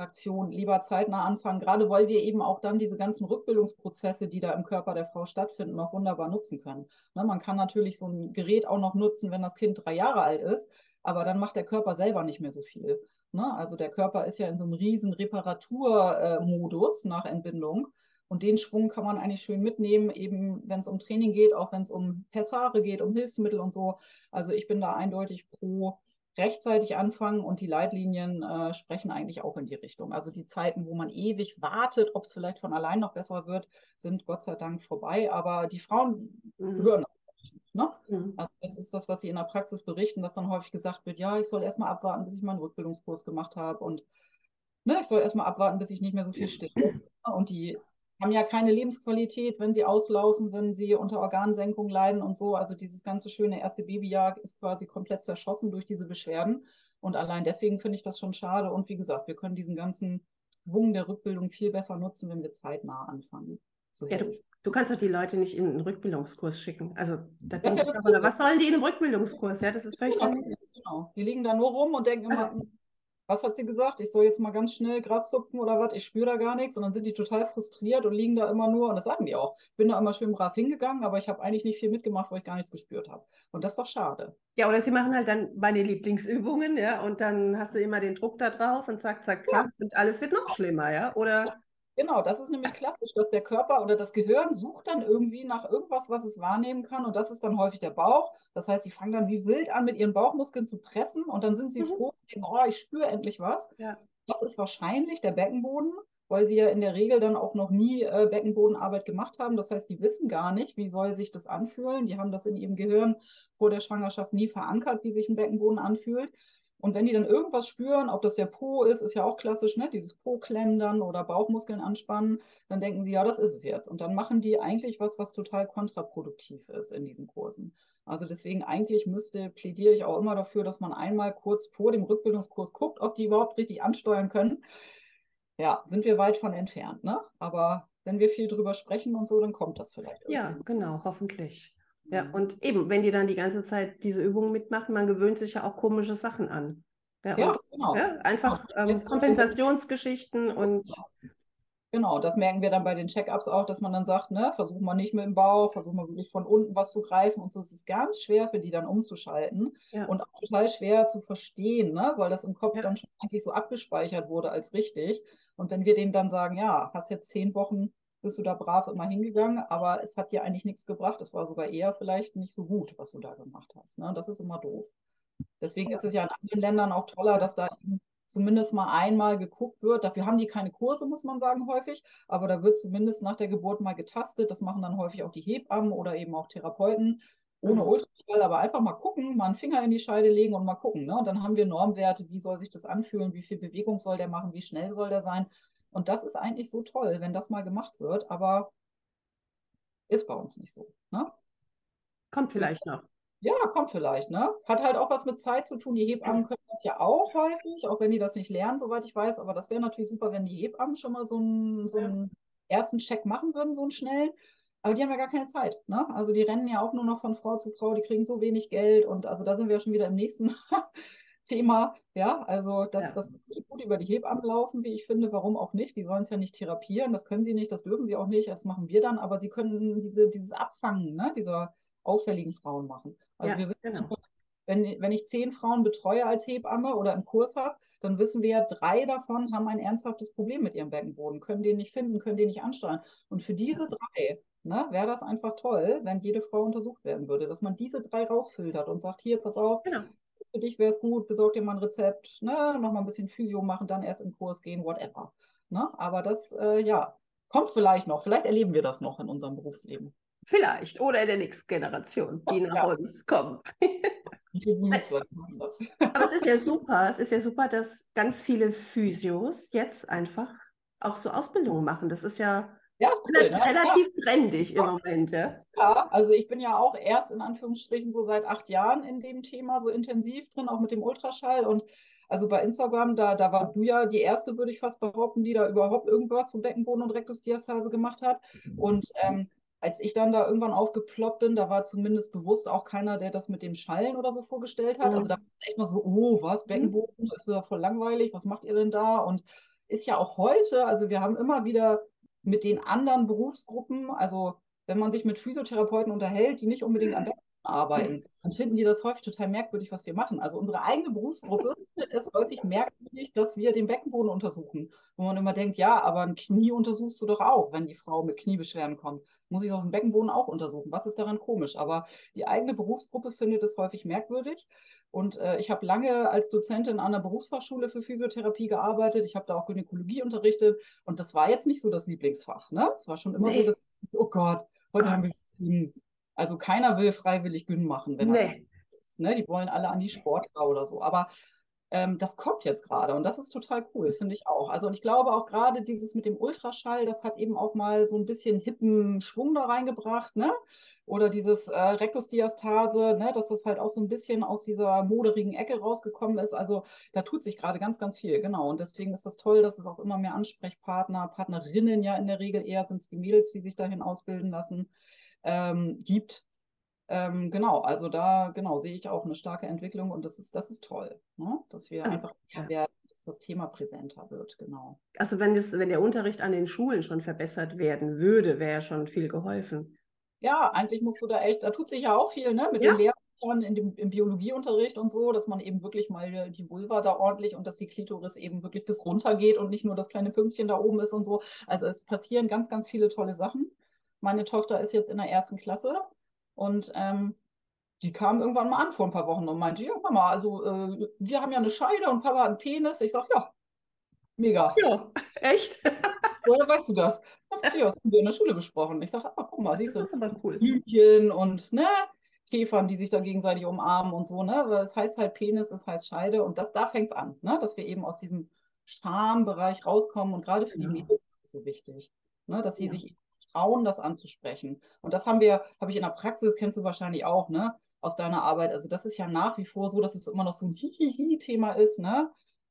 Traktion lieber zeitnah anfangen, gerade weil wir eben auch dann diese ganzen Rückbildungsprozesse, die da im Körper der Frau stattfinden, noch wunderbar nutzen können. Ne, man kann natürlich so ein Gerät auch noch nutzen, wenn das Kind drei Jahre alt ist, aber dann macht der Körper selber nicht mehr so viel. Ne? Also der Körper ist ja in so einem riesen Reparaturmodus nach Entbindung. Und den Schwung kann man eigentlich schön mitnehmen, eben wenn es um Training geht, auch wenn es um Pessare geht, um Hilfsmittel und so. Also ich bin da eindeutig pro rechtzeitig anfangen und die Leitlinien äh, sprechen eigentlich auch in die Richtung. Also die Zeiten, wo man ewig wartet, ob es vielleicht von allein noch besser wird, sind Gott sei Dank vorbei. Aber die Frauen mhm. hören Ne? Mhm. Also das ist das, was sie in der Praxis berichten, dass dann häufig gesagt wird, ja, ich soll erstmal abwarten, bis ich meinen Rückbildungskurs gemacht habe und ne, ich soll erstmal abwarten, bis ich nicht mehr so viel stille. Und die haben ja keine Lebensqualität, wenn sie auslaufen, wenn sie unter Organsenkung leiden und so. Also dieses ganze schöne erste Babyjahr ist quasi komplett zerschossen durch diese Beschwerden. Und allein deswegen finde ich das schon schade. Und wie gesagt, wir können diesen ganzen Schwung der Rückbildung viel besser nutzen, wenn wir zeitnah anfangen. Ja, du, du, kannst doch die Leute nicht in einen Rückbildungskurs schicken. Also, da ja aber, was sollen die in einem Rückbildungskurs? Ja, das ist völlig genau. genau. Die liegen da nur rum und denken immer, also, was hat sie gesagt? Ich soll jetzt mal ganz schnell Gras zupfen oder was? Ich spüre da gar nichts. Und dann sind die total frustriert und liegen da immer nur, und das sagen die auch. Ich bin da immer schön brav hingegangen, aber ich habe eigentlich nicht viel mitgemacht, weil ich gar nichts gespürt habe. Und das ist doch schade. Ja, oder sie machen halt dann meine Lieblingsübungen, ja, und dann hast du immer den Druck da drauf und zack, zack, zack, ja. und alles wird noch schlimmer, ja. Oder Genau, das ist nämlich klassisch, dass der Körper oder das Gehirn sucht dann irgendwie nach irgendwas, was es wahrnehmen kann. Und das ist dann häufig der Bauch. Das heißt, sie fangen dann wie wild an, mit ihren Bauchmuskeln zu pressen und dann sind sie mhm. froh und denken, oh, ich spüre endlich was. Ja. Das ist wahrscheinlich der Beckenboden, weil sie ja in der Regel dann auch noch nie äh, Beckenbodenarbeit gemacht haben. Das heißt, die wissen gar nicht, wie soll sich das anfühlen. Die haben das in ihrem Gehirn vor der Schwangerschaft nie verankert, wie sich ein Beckenboden anfühlt. Und wenn die dann irgendwas spüren, ob das der Po ist, ist ja auch klassisch, ne? dieses Po-Klendern oder Bauchmuskeln anspannen, dann denken sie, ja, das ist es jetzt. Und dann machen die eigentlich was, was total kontraproduktiv ist in diesen Kursen. Also deswegen eigentlich müsste, plädiere ich auch immer dafür, dass man einmal kurz vor dem Rückbildungskurs guckt, ob die überhaupt richtig ansteuern können. Ja, sind wir weit von entfernt, ne? Aber wenn wir viel drüber sprechen und so, dann kommt das vielleicht. Irgendwie. Ja, genau, hoffentlich. Ja, mhm. und eben, wenn die dann die ganze Zeit diese Übungen mitmachen, man gewöhnt sich ja auch komische Sachen an. Ja, ja und, genau. Ja, einfach genau. ähm, Kompensationsgeschichten und. Genau, das merken wir dann bei den Check-ups auch, dass man dann sagt, ne, versuch mal nicht mit dem Bauch, versuch mal wirklich von unten was zu greifen und so. Es ist ganz schwer für die dann umzuschalten ja. und auch total schwer zu verstehen, ne, weil das im Kopf ja. dann schon eigentlich so abgespeichert wurde als richtig. Und wenn wir denen dann sagen, ja, hast jetzt zehn Wochen bist du da brav immer hingegangen, aber es hat dir eigentlich nichts gebracht. Es war sogar eher vielleicht nicht so gut, was du da gemacht hast. Ne? Das ist immer doof. Deswegen ist es ja in anderen Ländern auch toller, dass da zumindest mal einmal geguckt wird. Dafür haben die keine Kurse, muss man sagen, häufig. Aber da wird zumindest nach der Geburt mal getastet. Das machen dann häufig auch die Hebammen oder eben auch Therapeuten. Ohne mhm. Ultraschall, aber einfach mal gucken, mal einen Finger in die Scheide legen und mal gucken. Ne? Und dann haben wir Normwerte, wie soll sich das anfühlen, wie viel Bewegung soll der machen, wie schnell soll der sein. Und das ist eigentlich so toll, wenn das mal gemacht wird, aber ist bei uns nicht so. Ne? Kommt vielleicht noch. Ja, kommt vielleicht, ne? Hat halt auch was mit Zeit zu tun. Die Hebammen können das ja auch häufig, auch wenn die das nicht lernen, soweit ich weiß. Aber das wäre natürlich super, wenn die Hebammen schon mal so einen, so einen ersten Check machen würden, so einen schnellen. Aber die haben ja gar keine Zeit. Ne? Also die rennen ja auch nur noch von Frau zu Frau, die kriegen so wenig Geld und also da sind wir ja schon wieder im nächsten <laughs> Thema. Ja, also das, ja. das gut über die Hebammen laufen, wie ich finde. Warum auch nicht? Die sollen es ja nicht therapieren, das können sie nicht, das dürfen sie auch nicht, das machen wir dann, aber sie können diese, dieses Abfangen ne, dieser auffälligen Frauen machen. Also ja, wir wissen, genau. wenn, wenn ich zehn Frauen betreue als Hebamme oder im Kurs habe, dann wissen wir, drei davon haben ein ernsthaftes Problem mit ihrem Beckenboden, können den nicht finden, können den nicht ansteuern. Und für diese drei ne, wäre das einfach toll, wenn jede Frau untersucht werden würde, dass man diese drei rausfiltert und sagt, hier, pass auf, genau für dich wäre es gut, besorg dir mal ein Rezept, ne? nochmal ein bisschen Physio machen, dann erst im Kurs gehen, whatever. Ne? Aber das, äh, ja, kommt vielleicht noch. Vielleicht erleben wir das noch in unserem Berufsleben. Vielleicht. Oder in der nächsten Generation, die nach ja. uns kommt. <laughs> Aber es ist ja <laughs> super. Es ist ja super, dass ganz viele Physios jetzt einfach auch so Ausbildungen machen. Das ist ja ja, ist cool, ne? relativ ja. trendig im Moment. Ja? ja, also ich bin ja auch erst in Anführungsstrichen so seit acht Jahren in dem Thema so intensiv drin, auch mit dem Ultraschall. Und also bei Instagram, da, da warst du ja die erste, würde ich fast behaupten, die da überhaupt irgendwas vom Beckenboden und Rektusdiastase gemacht hat. Und ähm, als ich dann da irgendwann aufgeploppt bin, da war zumindest bewusst auch keiner, der das mit dem Schallen oder so vorgestellt hat. Mhm. Also da war es echt noch so, oh, was, Beckenboden, ist ja voll langweilig, was macht ihr denn da? Und ist ja auch heute, also wir haben immer wieder mit den anderen Berufsgruppen, also wenn man sich mit Physiotherapeuten unterhält, die nicht unbedingt am besten arbeiten, dann finden die das häufig total merkwürdig, was wir machen. Also unsere eigene Berufsgruppe findet es häufig merkwürdig, dass wir den Beckenboden untersuchen. Wo man immer denkt, ja, aber ein Knie untersuchst du doch auch, wenn die Frau mit Kniebeschwerden kommt. Muss ich doch den Beckenboden auch untersuchen. Was ist daran komisch? Aber die eigene Berufsgruppe findet es häufig merkwürdig. Und äh, ich habe lange als Dozentin an der Berufsfachschule für Physiotherapie gearbeitet. Ich habe da auch Gynäkologie unterrichtet. Und das war jetzt nicht so das Lieblingsfach. Ne? Es war schon immer nee. so, dass, oh Gott, heute Gott. haben wir also keiner will freiwillig Gyn machen, wenn nee. ist. Ne? Die wollen alle an die Sportler oder so. Aber ähm, das kommt jetzt gerade und das ist total cool, finde ich auch. Also und ich glaube auch gerade dieses mit dem Ultraschall, das hat eben auch mal so ein bisschen hippen Schwung da reingebracht, ne? Oder dieses äh, Rektusdiastase, ne? dass das halt auch so ein bisschen aus dieser moderigen Ecke rausgekommen ist. Also da tut sich gerade ganz, ganz viel, genau. Und deswegen ist das toll, dass es auch immer mehr Ansprechpartner, Partnerinnen ja in der Regel eher sind es die Mädels, die sich dahin ausbilden lassen ähm, gibt. Ähm, genau, also da genau sehe ich auch eine starke Entwicklung und das ist, das ist toll, ne? dass wir also, einfach ja. werden, dass das Thema präsenter wird, genau. Also wenn, das, wenn der Unterricht an den Schulen schon verbessert werden würde, wäre schon viel geholfen. Ja, eigentlich musst du da echt, da tut sich ja auch viel, ne? Mit ja. den Lehrern in dem, im Biologieunterricht und so, dass man eben wirklich mal die Vulva da ordentlich und dass die Klitoris eben wirklich bis runter geht und nicht nur das kleine Pünktchen da oben ist und so. Also es passieren ganz, ganz viele tolle Sachen. Meine Tochter ist jetzt in der ersten Klasse und ähm, die kam irgendwann mal an vor ein paar Wochen und meinte, ja, Mama, also äh, wir haben ja eine Scheide und Papa hat einen Penis. Ich sage, ja, mega. Ja, echt? <laughs> Woher weißt du das? Das, ja, das haben wir in der Schule besprochen. Ich sage, ah, guck mal, siehst du, das ist aber cool. Blümchen und ne, Käfern, die sich da gegenseitig umarmen und so, ne? Weil es heißt halt Penis, es heißt Scheide und das, da fängt es an, ne? Dass wir eben aus diesem Schambereich rauskommen und gerade für die Mädels ist es so wichtig, ne? Dass sie ja. sich trauen, das anzusprechen. Und das haben wir, habe ich in der Praxis, kennst du wahrscheinlich auch, ne? Aus deiner Arbeit. Also das ist ja nach wie vor so, dass es immer noch so ein Hihihi-Thema ist, ne?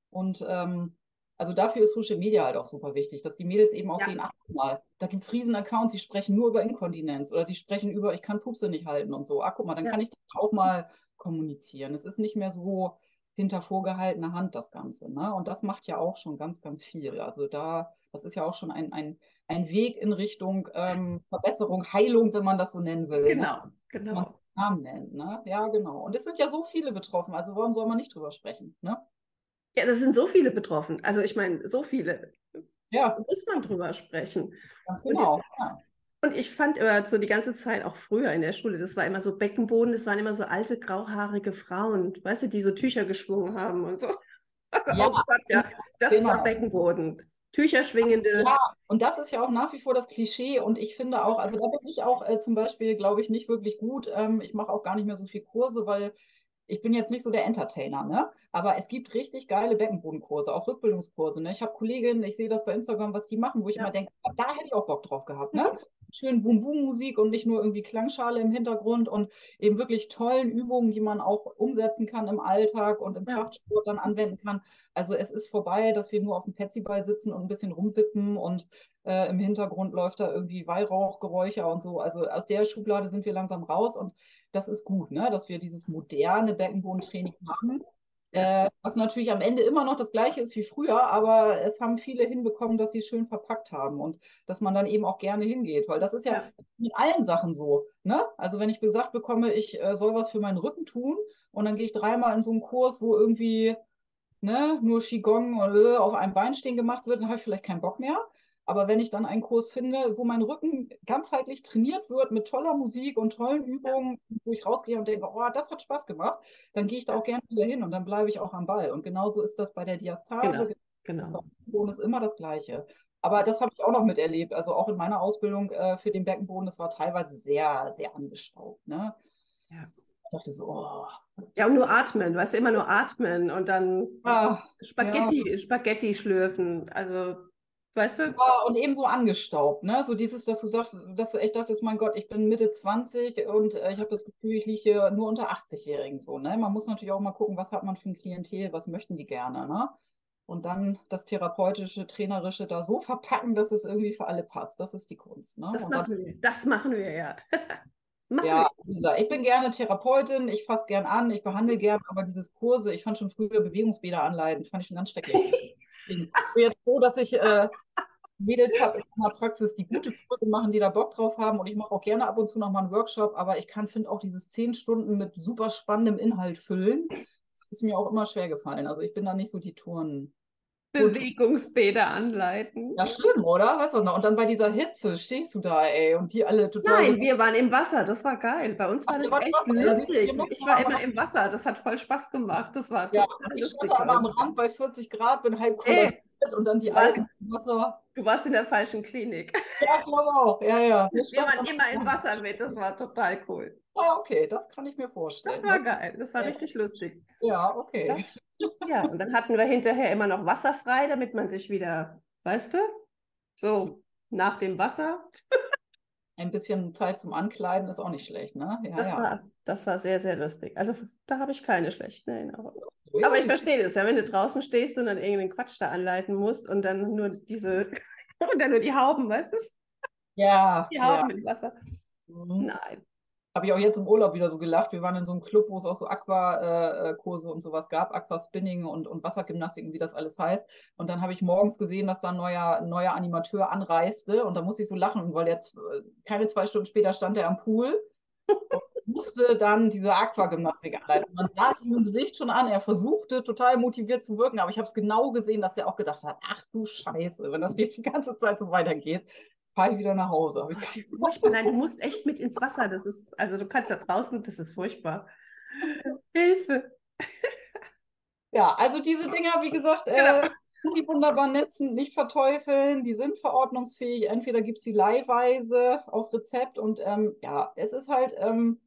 Und ähm, also dafür ist Social Media halt auch super wichtig, dass die Mädels eben auch ja. sehen, ach mal, da gibt es riesen Accounts, die sprechen nur über Inkontinenz oder die sprechen über, ich kann Pupse nicht halten und so. Ach guck mal, dann ja. kann ich auch mal kommunizieren. Es ist nicht mehr so hinter vorgehaltener Hand das Ganze. Ne? Und das macht ja auch schon ganz, ganz viel. Also da, das ist ja auch schon ein, ein ein Weg in Richtung ähm, Verbesserung, Heilung, wenn man das so nennen will. Genau, ne? genau. Namen nennt, ne? Ja, genau. Und es sind ja so viele betroffen, also warum soll man nicht drüber sprechen, ne? Ja, das sind so viele betroffen. Also ich meine, so viele. Ja. Da muss man drüber sprechen. Ganz genau. Und, ja. und ich fand immer so die ganze Zeit, auch früher in der Schule, das war immer so Beckenboden, das waren immer so alte, grauhaarige Frauen, weißt du, die so Tücher geschwungen haben und so. <laughs> Ja, oh Gott, ja. Das genau. war Beckenboden. Tücher schwingende. Ja, und das ist ja auch nach wie vor das Klischee. Und ich finde auch, also da bin ich auch äh, zum Beispiel, glaube ich, nicht wirklich gut. Ähm, ich mache auch gar nicht mehr so viel Kurse, weil ich bin jetzt nicht so der Entertainer, ne? Aber es gibt richtig geile Beckenbodenkurse, auch Rückbildungskurse. Ne? Ich habe Kolleginnen, ich sehe das bei Instagram, was die machen, wo ich ja. immer denke, da hätte ich auch Bock drauf gehabt, ne? Mhm. Schön Boom-Boom-Musik und nicht nur irgendwie Klangschale im Hintergrund und eben wirklich tollen Übungen, die man auch umsetzen kann im Alltag und im ja. Kraftsport dann anwenden kann. Also es ist vorbei, dass wir nur auf dem Petsyball sitzen und ein bisschen rumwippen und äh, im Hintergrund läuft da irgendwie Weihrauchgeräuscher und so. Also aus der Schublade sind wir langsam raus und das ist gut, ne? dass wir dieses moderne Beckenbodentraining machen. Äh, was natürlich am Ende immer noch das gleiche ist wie früher, aber es haben viele hinbekommen, dass sie schön verpackt haben und dass man dann eben auch gerne hingeht, weil das ist ja, ja. mit allen Sachen so. Ne? Also wenn ich gesagt bekomme, ich äh, soll was für meinen Rücken tun und dann gehe ich dreimal in so einen Kurs, wo irgendwie ne, nur Qigong äh, auf einem Bein stehen gemacht wird, dann habe ich vielleicht keinen Bock mehr. Aber wenn ich dann einen Kurs finde, wo mein Rücken ganzheitlich trainiert wird mit toller Musik und tollen Übungen, wo ich rausgehe und denke, oh, das hat Spaß gemacht, dann gehe ich da auch gerne wieder hin und dann bleibe ich auch am Ball. Und genauso ist das bei der Diastase. Genau. genau. Das ist immer das Gleiche. Aber das habe ich auch noch miterlebt. Also auch in meiner Ausbildung äh, für den Beckenboden, das war teilweise sehr, sehr angestaubt. Ne? Ja. Ich dachte so, oh. Ja, und nur atmen, weißt du, immer nur atmen und dann ah, Spaghetti, ja. Spaghetti schlürfen. Also Weißt du? Ja, und eben so angestaubt, ne? So dieses, dass du sagst, dass du echt dachtest, mein Gott, ich bin Mitte 20 und äh, ich habe das Gefühl, ich liege hier nur unter 80-Jährigen so, ne? Man muss natürlich auch mal gucken, was hat man für ein Klientel, was möchten die gerne, ne? Und dann das therapeutische, trainerische da so verpacken, dass es irgendwie für alle passt. Das ist die Kunst. Ne? Das, machen wir. das machen wir, ja. <laughs> machen ja, wir. ich bin gerne Therapeutin, ich fasse gern an, ich behandle gern, aber dieses Kurse, ich fand schon früher Bewegungsbäder anleiten, fand ich schon ganz schrecklich. <laughs> Ich bin jetzt froh, dass ich äh, Mädels habe in der Praxis, die gute Kurse machen, die da Bock drauf haben. Und ich mache auch gerne ab und zu noch mal einen Workshop. Aber ich kann, finde auch dieses zehn Stunden mit super spannendem Inhalt füllen. Das ist mir auch immer schwer gefallen. Also ich bin da nicht so die Touren. Bewegungsbäder anleiten. Ja, schlimm, oder? Weißt du noch? Und dann bei dieser Hitze stehst du da, ey, und die alle total. Nein, wir waren im Wasser, das war geil. Bei uns war Ach, das echt Wasser, lustig. Ich war immer im Wasser, das hat voll Spaß gemacht. Das war ja, total ich lustig. Ich stand am Rand bei 40 Grad, bin halb kollabiert und dann die Eisen im Wasser. Du warst in der falschen Klinik. Ja, ich glaube auch. Ja, ja. Wir, wir waren immer im Wasser mit, das war total cool. Ah, okay, das kann ich mir vorstellen. Das war geil, das war ja. richtig lustig. Ja, okay. Ja, und dann hatten wir hinterher immer noch Wasser frei, damit man sich wieder, weißt du, so nach dem Wasser. Ein bisschen Zeit zum Ankleiden ist auch nicht schlecht, ne? Ja, das, ja. War, das war sehr, sehr lustig. Also da habe ich keine schlechten Erinnerungen. So, Aber ich verstehe das, ja, wenn du draußen stehst und dann irgendeinen Quatsch da anleiten musst und dann nur diese, <laughs> und dann nur die Hauben, weißt du? Ja. Die Hauben ja. im Wasser. Mhm. Nein habe ich auch jetzt im Urlaub wieder so gelacht. Wir waren in so einem Club, wo es auch so Aquakurse und sowas gab, Aquaspinning und, und Wassergymnastik, wie das alles heißt. Und dann habe ich morgens gesehen, dass da ein neuer, neuer Animateur anreiste und da musste ich so lachen, weil der keine zwei Stunden später stand er am Pool und <laughs> musste dann diese Aquagymnastik anleiten. Man sah es ihm im Gesicht schon an, er versuchte total motiviert zu wirken, aber ich habe es genau gesehen, dass er auch gedacht hat, ach du Scheiße, wenn das jetzt die ganze Zeit so weitergeht, fahre ich wieder nach Hause. Ich furchtbar. Nein, du musst echt mit ins Wasser. Das ist, also du kannst da draußen, das ist furchtbar. <laughs> Hilfe. Ja, also diese Dinger, wie gesagt, äh, genau. die wunderbar netzen, nicht verteufeln, die sind verordnungsfähig. Entweder gibt es sie leihweise auf Rezept und ähm, ja, es ist halt, ähm,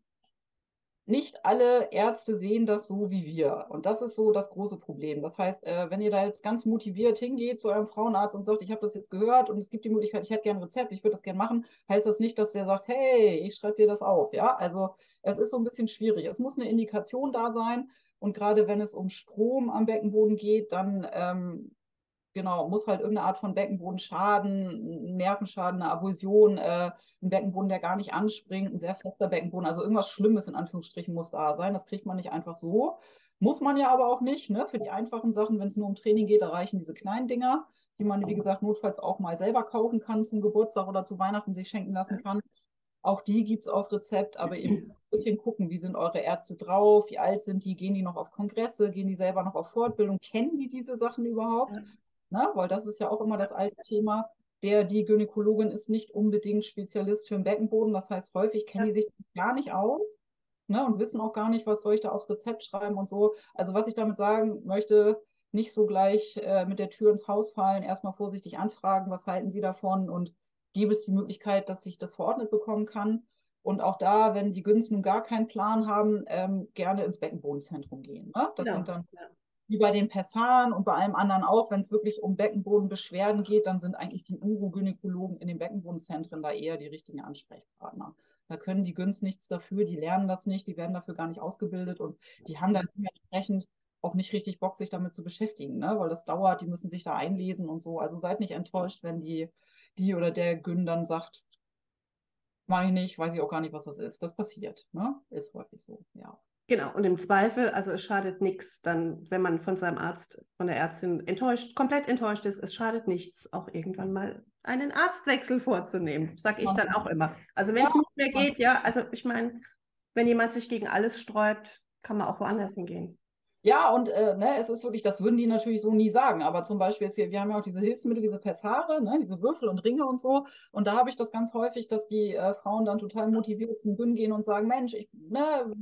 nicht alle Ärzte sehen das so wie wir. Und das ist so das große Problem. Das heißt, äh, wenn ihr da jetzt ganz motiviert hingeht zu eurem Frauenarzt und sagt, ich habe das jetzt gehört und es gibt die Möglichkeit, ich hätte gerne ein Rezept, ich würde das gerne machen, heißt das nicht, dass der sagt, hey, ich schreibe dir das auf. Ja, also es ist so ein bisschen schwierig. Es muss eine Indikation da sein. Und gerade wenn es um Strom am Beckenboden geht, dann ähm, genau, muss halt irgendeine Art von Beckenbodenschaden, Nervenschaden, eine Avulsion, äh, ein Beckenboden, der gar nicht anspringt, ein sehr fester Beckenboden, also irgendwas Schlimmes in Anführungsstrichen muss da sein. Das kriegt man nicht einfach so. Muss man ja aber auch nicht, ne? Für die einfachen Sachen, wenn es nur um Training geht, da reichen diese kleinen Dinger, die man, wie gesagt, notfalls auch mal selber kaufen kann zum Geburtstag oder zu Weihnachten sich schenken lassen kann. Auch die gibt es auf Rezept, aber eben ein bisschen gucken, wie sind eure Ärzte drauf, wie alt sind die, gehen die noch auf Kongresse, gehen die selber noch auf Fortbildung, kennen die diese Sachen überhaupt? Ja ne? weil das ist ja auch immer das alte Thema. Der, die Gynäkologin ist nicht unbedingt Spezialist für den Beckenboden. Das heißt, häufig kennen die sich gar nicht aus ne? und wissen auch gar nicht, was soll ich da aufs Rezept schreiben und so. Also was ich damit sagen möchte, nicht so gleich äh, mit der Tür ins Haus fallen, erstmal vorsichtig anfragen, was halten Sie davon und gebe es die Möglichkeit, dass ich das verordnet bekommen kann. Und auch da, wenn die Güns nun gar keinen Plan haben, ähm, gerne ins Beckenbodenzentrum gehen. Ne? Das ja. sind dann wie bei den Pessaren und bei allem anderen auch, wenn es wirklich um Beckenbodenbeschwerden geht, dann sind eigentlich die Urogynäkologen in den Beckenbodenzentren da eher die richtigen Ansprechpartner. Da können die Güns nichts dafür, die lernen das nicht, die werden dafür gar nicht ausgebildet und die haben dann dementsprechend auch nicht richtig Bock, sich damit zu beschäftigen, ne? weil das dauert, die müssen sich da einlesen und so. Also seid nicht enttäuscht, wenn die, die oder der Gün dann sagt, mache ich nicht, weiß ich auch gar nicht, was das ist. Das passiert, ne? Ist häufig so, ja. Genau, und im Zweifel, also es schadet nichts, dann, wenn man von seinem Arzt, von der Ärztin enttäuscht, komplett enttäuscht ist, es schadet nichts, auch irgendwann mal einen Arztwechsel vorzunehmen, sage ich dann auch immer. Also wenn es nicht mehr geht, ja, also ich meine, wenn jemand sich gegen alles sträubt, kann man auch woanders hingehen. Ja, und äh, ne, es ist wirklich, das würden die natürlich so nie sagen. Aber zum Beispiel ist hier, wir haben ja auch diese Hilfsmittel, diese Pessare, ne, diese Würfel und Ringe und so. Und da habe ich das ganz häufig, dass die äh, Frauen dann total motiviert zum Gün gehen und sagen, Mensch, ich, ne,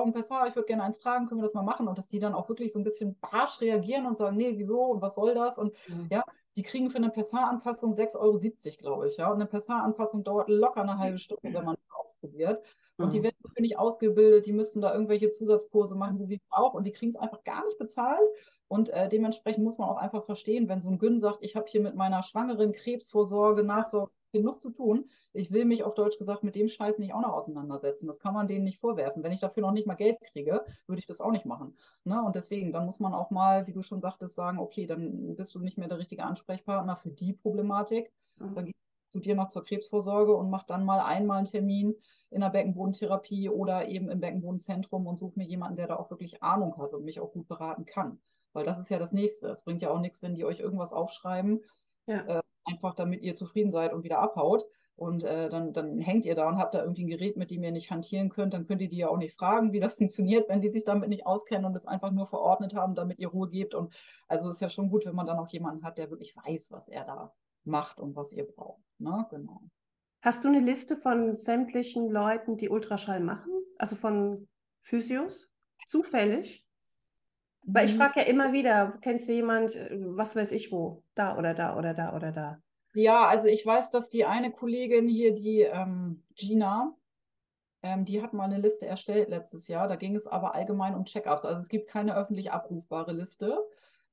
ein Pessar, ich würde gerne eins tragen, können wir das mal machen? Und dass die dann auch wirklich so ein bisschen harsch reagieren und sagen, nee, wieso und was soll das? Und mhm. ja, die kriegen für eine Pessar-Anpassung 6,70 Euro, glaube ich. Ja? Und eine Pessar-Anpassung dauert locker eine halbe Stunde, wenn man das ausprobiert. Und mhm. die werden dafür nicht ausgebildet, die müssen da irgendwelche Zusatzkurse machen, so wie ich auch. Und die kriegen es einfach gar nicht bezahlt. Und äh, dementsprechend muss man auch einfach verstehen, wenn so ein Gün sagt, ich habe hier mit meiner Schwangeren Krebsvorsorge, Nachsorge genug zu tun. Ich will mich auf Deutsch gesagt mit dem Scheiß nicht auch noch auseinandersetzen. Das kann man denen nicht vorwerfen. Wenn ich dafür noch nicht mal Geld kriege, würde ich das auch nicht machen. Ne? Und deswegen, dann muss man auch mal, wie du schon sagtest, sagen, okay, dann bist du nicht mehr der richtige Ansprechpartner für die Problematik. Mhm. Dann du dir noch zur Krebsvorsorge und mach dann mal einmal einen Termin in der Beckenbodentherapie oder eben im Beckenbodenzentrum und such mir jemanden, der da auch wirklich Ahnung hat und mich auch gut beraten kann. Weil das ist ja das Nächste. Es bringt ja auch nichts, wenn die euch irgendwas aufschreiben, ja. äh, einfach damit ihr zufrieden seid und wieder abhaut. Und äh, dann, dann hängt ihr da und habt da irgendwie ein Gerät, mit dem ihr nicht hantieren könnt. Dann könnt ihr die ja auch nicht fragen, wie das <laughs> funktioniert, wenn die sich damit nicht auskennen und es einfach nur verordnet haben, damit ihr Ruhe gebt. Und also ist ja schon gut, wenn man dann auch jemanden hat, der wirklich weiß, was er da macht und was ihr braucht. Ne? Genau. Hast du eine Liste von sämtlichen Leuten, die Ultraschall machen? Also von Physios? Zufällig? Weil ich mhm. frage ja immer wieder, kennst du jemand, äh, was weiß ich wo, da oder da oder da oder da? Ja, also ich weiß, dass die eine Kollegin hier, die ähm, Gina, ähm, die hat mal eine Liste erstellt letztes Jahr. Da ging es aber allgemein um Check-ups. Also es gibt keine öffentlich abrufbare Liste.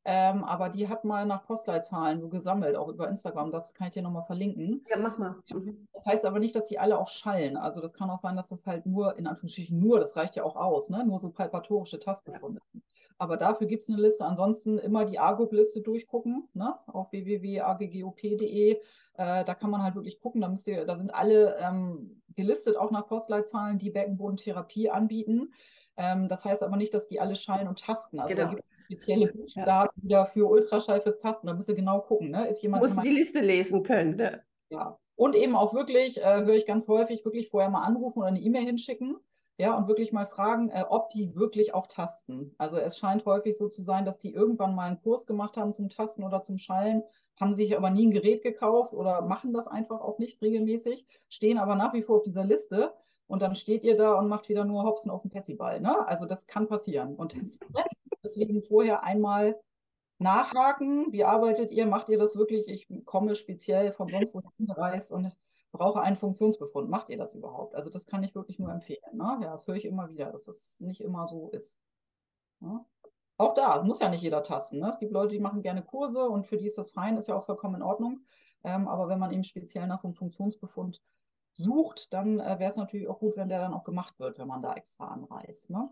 Ähm, aber die hat mal nach Postleitzahlen so gesammelt, auch über Instagram. Das kann ich dir nochmal verlinken. Ja, mach mal. Mhm. Das heißt aber nicht, dass die alle auch schallen. Also das kann auch sein, dass das halt nur, in Anführungsstrichen nur, das reicht ja auch aus, ne? nur so palpatorische Tastbefunde. Ja. Aber dafür gibt es eine Liste. Ansonsten immer die AGOP-Liste durchgucken, ne? auf www.aggop.de. Äh, da kann man halt wirklich gucken. Da, ihr, da sind alle ähm, gelistet, auch nach Postleitzahlen, die Beckenbodentherapie anbieten. Ähm, das heißt aber nicht, dass die alle schallen und tasten. Also genau. da gibt es spezielle Buchstaben ja. wieder für Ultraschall fürs Tasten. Da müsst ihr genau gucken. Ne? Ist jemand Muss die Liste lesen können. Ne? Ja. Und eben auch wirklich, äh, höre ich ganz häufig, wirklich vorher mal anrufen oder eine E-Mail hinschicken. Ja, und wirklich mal fragen, äh, ob die wirklich auch tasten. Also es scheint häufig so zu sein, dass die irgendwann mal einen Kurs gemacht haben zum Tasten oder zum Schallen, haben sich aber nie ein Gerät gekauft oder machen das einfach auch nicht regelmäßig, stehen aber nach wie vor auf dieser Liste und dann steht ihr da und macht wieder nur Hopsen auf dem Petsyball. Ne? Also das kann passieren. Und das, <laughs> deswegen vorher einmal nachhaken. Wie arbeitet ihr? Macht ihr das wirklich? Ich komme speziell von sonst wo hingereist und brauche einen Funktionsbefund. Macht ihr das überhaupt? Also das kann ich wirklich nur empfehlen. Ne? Ja, das höre ich immer wieder, dass das nicht immer so ist. Ja? Auch da muss ja nicht jeder tasten. Ne? Es gibt Leute, die machen gerne Kurse und für die ist das fein, ist ja auch vollkommen in Ordnung. Ähm, aber wenn man eben speziell nach so einem Funktionsbefund sucht, dann äh, wäre es natürlich auch gut, wenn der dann auch gemacht wird, wenn man da extra anreist. Ne?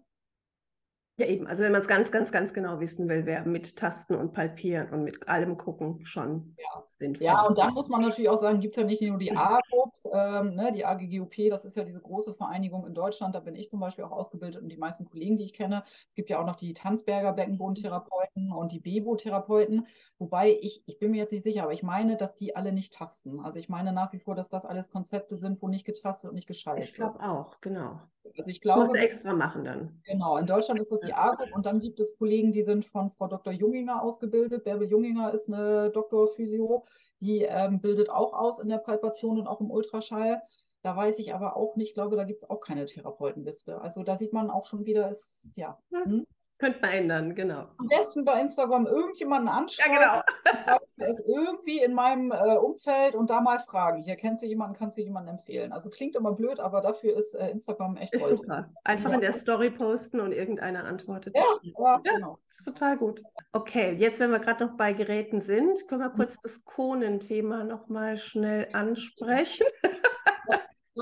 Ja, eben. Also wenn man es ganz, ganz, ganz genau wissen will, wäre mit Tasten und Palpieren und mit allem gucken schon ja. sinnvoll. Ja, und dann muss man natürlich auch sagen, gibt es ja nicht nur die AGOP, ähm, ne, die AGGUP, das ist ja diese große Vereinigung in Deutschland, da bin ich zum Beispiel auch ausgebildet und die meisten Kollegen, die ich kenne. Es gibt ja auch noch die Tanzberger Beckenbodentherapeuten und die Bebo-Therapeuten, wobei ich, ich bin mir jetzt nicht sicher, aber ich meine, dass die alle nicht tasten. Also ich meine nach wie vor, dass das alles Konzepte sind, wo nicht getastet und nicht geschaltet wird. Ich glaube auch, genau. Also ich glaube, das musst du extra machen dann. Genau, in Deutschland ist das die AGOP und dann gibt es Kollegen, die sind von Frau Dr. Junginger ausgebildet. Bärbel Junginger ist eine Doktorphysio, die ähm, bildet auch aus in der Palpation und auch im Ultraschall. Da weiß ich aber auch nicht, glaube, da gibt es auch keine Therapeutenliste. Also da sieht man auch schon wieder, ist ja. Hm? Könnte man ändern, genau. Am besten bei Instagram irgendjemanden anschauen. Ja, genau. der ist irgendwie in meinem äh, Umfeld und da mal fragen. Hier kennst du jemanden, kannst du jemanden empfehlen. Also klingt immer blöd, aber dafür ist äh, Instagram echt ist toll. Super. Einfach ja. in der Story posten und irgendeiner antwortet. Ja, ja, genau. Das ist total gut. Okay, jetzt, wenn wir gerade noch bei Geräten sind, können wir kurz das Konenthema nochmal schnell ansprechen.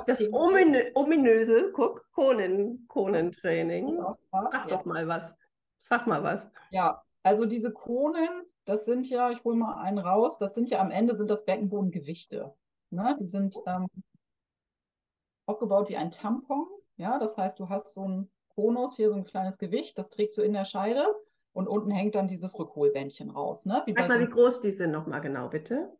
Das ominö ominöse, guck, Konen, Konentraining. Sag doch mal was. Sag mal was. Ja, also diese Konen, das sind ja, ich hole mal einen raus, das sind ja am Ende sind das Beckenbodengewichte. Ne? Die sind ähm, aufgebaut wie ein Tampon. Ja, das heißt, du hast so ein Konus, hier so ein kleines Gewicht, das trägst du in der Scheide und unten hängt dann dieses Rückholbändchen raus. Ne? Wie Sag mal, so wie groß die sind nochmal genau, bitte.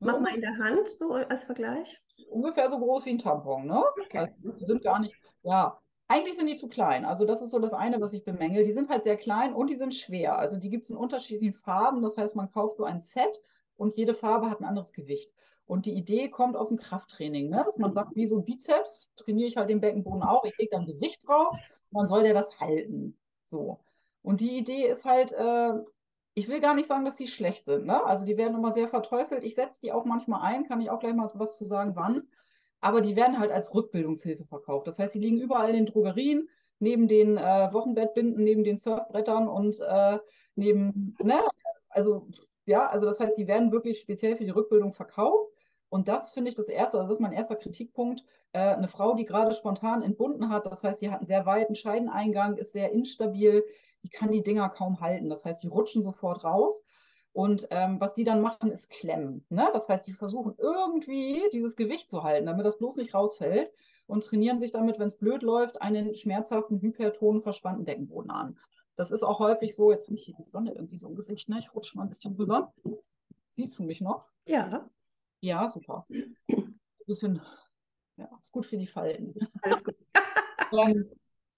Mach mal in der Hand so als Vergleich. Ungefähr so groß wie ein Tampon, ne? Okay. Also, sind gar nicht, ja, eigentlich sind die zu klein. Also das ist so das eine, was ich bemängel. Die sind halt sehr klein und die sind schwer. Also die gibt es in unterschiedlichen Farben. Das heißt, man kauft so ein Set und jede Farbe hat ein anderes Gewicht. Und die Idee kommt aus dem Krafttraining, ne? dass man sagt, wie so Bizeps, trainiere ich halt den Beckenboden auch, ich lege dann Gewicht drauf, man soll der das halten. So. Und die Idee ist halt, äh, ich will gar nicht sagen, dass sie schlecht sind. Ne? Also die werden immer sehr verteufelt. Ich setze die auch manchmal ein, kann ich auch gleich mal was zu sagen, wann aber die werden halt als Rückbildungshilfe verkauft. Das heißt, die liegen überall in den Drogerien, neben den äh, Wochenbettbinden, neben den Surfbrettern und äh, neben, ne, also ja, also das heißt, die werden wirklich speziell für die Rückbildung verkauft. Und das finde ich das erste, also das ist mein erster Kritikpunkt. Äh, eine Frau, die gerade spontan entbunden hat, das heißt, sie hat einen sehr weiten Scheideneingang, ist sehr instabil, die kann die Dinger kaum halten. Das heißt, die rutschen sofort raus. Und ähm, was die dann machen, ist klemmen. Ne? Das heißt, die versuchen irgendwie dieses Gewicht zu halten, damit das bloß nicht rausfällt und trainieren sich damit, wenn es blöd läuft, einen schmerzhaften, hypertonen, verspannten Deckenboden an. Das ist auch häufig so, jetzt habe ich hier die Sonne irgendwie so im Gesicht, ne? ich rutsche mal ein bisschen rüber. Siehst du mich noch? Ja. Ja, super. Ein bisschen, ja, ist gut für die Falten. Alles gut. <laughs> ähm,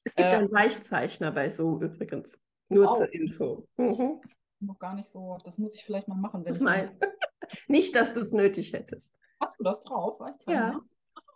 es gibt äh, einen Weichzeichner bei Zoom übrigens. Nur oh, zur Info. Mhm. Noch gar nicht so, das muss ich vielleicht mal machen. Wenn das mein, <laughs> nicht, dass du es nötig hättest. Hast du das drauf? Weichzeichner?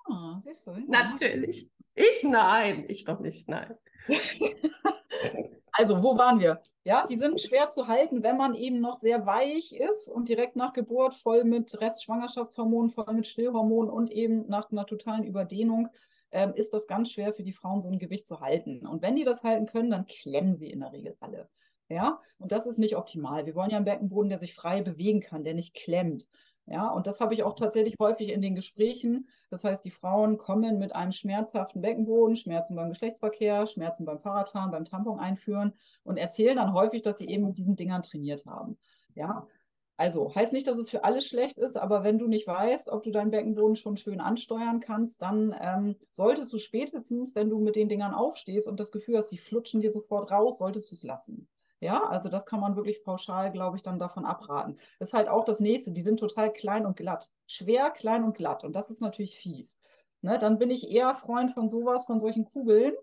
Ja. Ah, siehst du? Ja. Natürlich. Ich nein, ich doch nicht, nein. <laughs> also, wo waren wir? Ja, die sind schwer zu halten, wenn man eben noch sehr weich ist und direkt nach Geburt voll mit Restschwangerschaftshormonen, voll mit Stillhormonen und eben nach einer totalen Überdehnung ähm, ist das ganz schwer für die Frauen, so ein Gewicht zu halten. Und wenn die das halten können, dann klemmen sie in der Regel alle. Ja, und das ist nicht optimal. Wir wollen ja einen Beckenboden, der sich frei bewegen kann, der nicht klemmt. Ja, und das habe ich auch tatsächlich häufig in den Gesprächen. Das heißt, die Frauen kommen mit einem schmerzhaften Beckenboden, Schmerzen beim Geschlechtsverkehr, Schmerzen beim Fahrradfahren, beim Tampon einführen und erzählen dann häufig, dass sie eben mit diesen Dingern trainiert haben. Ja, also heißt nicht, dass es für alle schlecht ist, aber wenn du nicht weißt, ob du deinen Beckenboden schon schön ansteuern kannst, dann ähm, solltest du spätestens, wenn du mit den Dingern aufstehst und das Gefühl hast, die flutschen dir sofort raus, solltest du es lassen. Ja, also das kann man wirklich pauschal, glaube ich, dann davon abraten. Das ist halt auch das nächste, die sind total klein und glatt. Schwer, klein und glatt. Und das ist natürlich fies. Ne, dann bin ich eher Freund von sowas, von solchen Kugeln.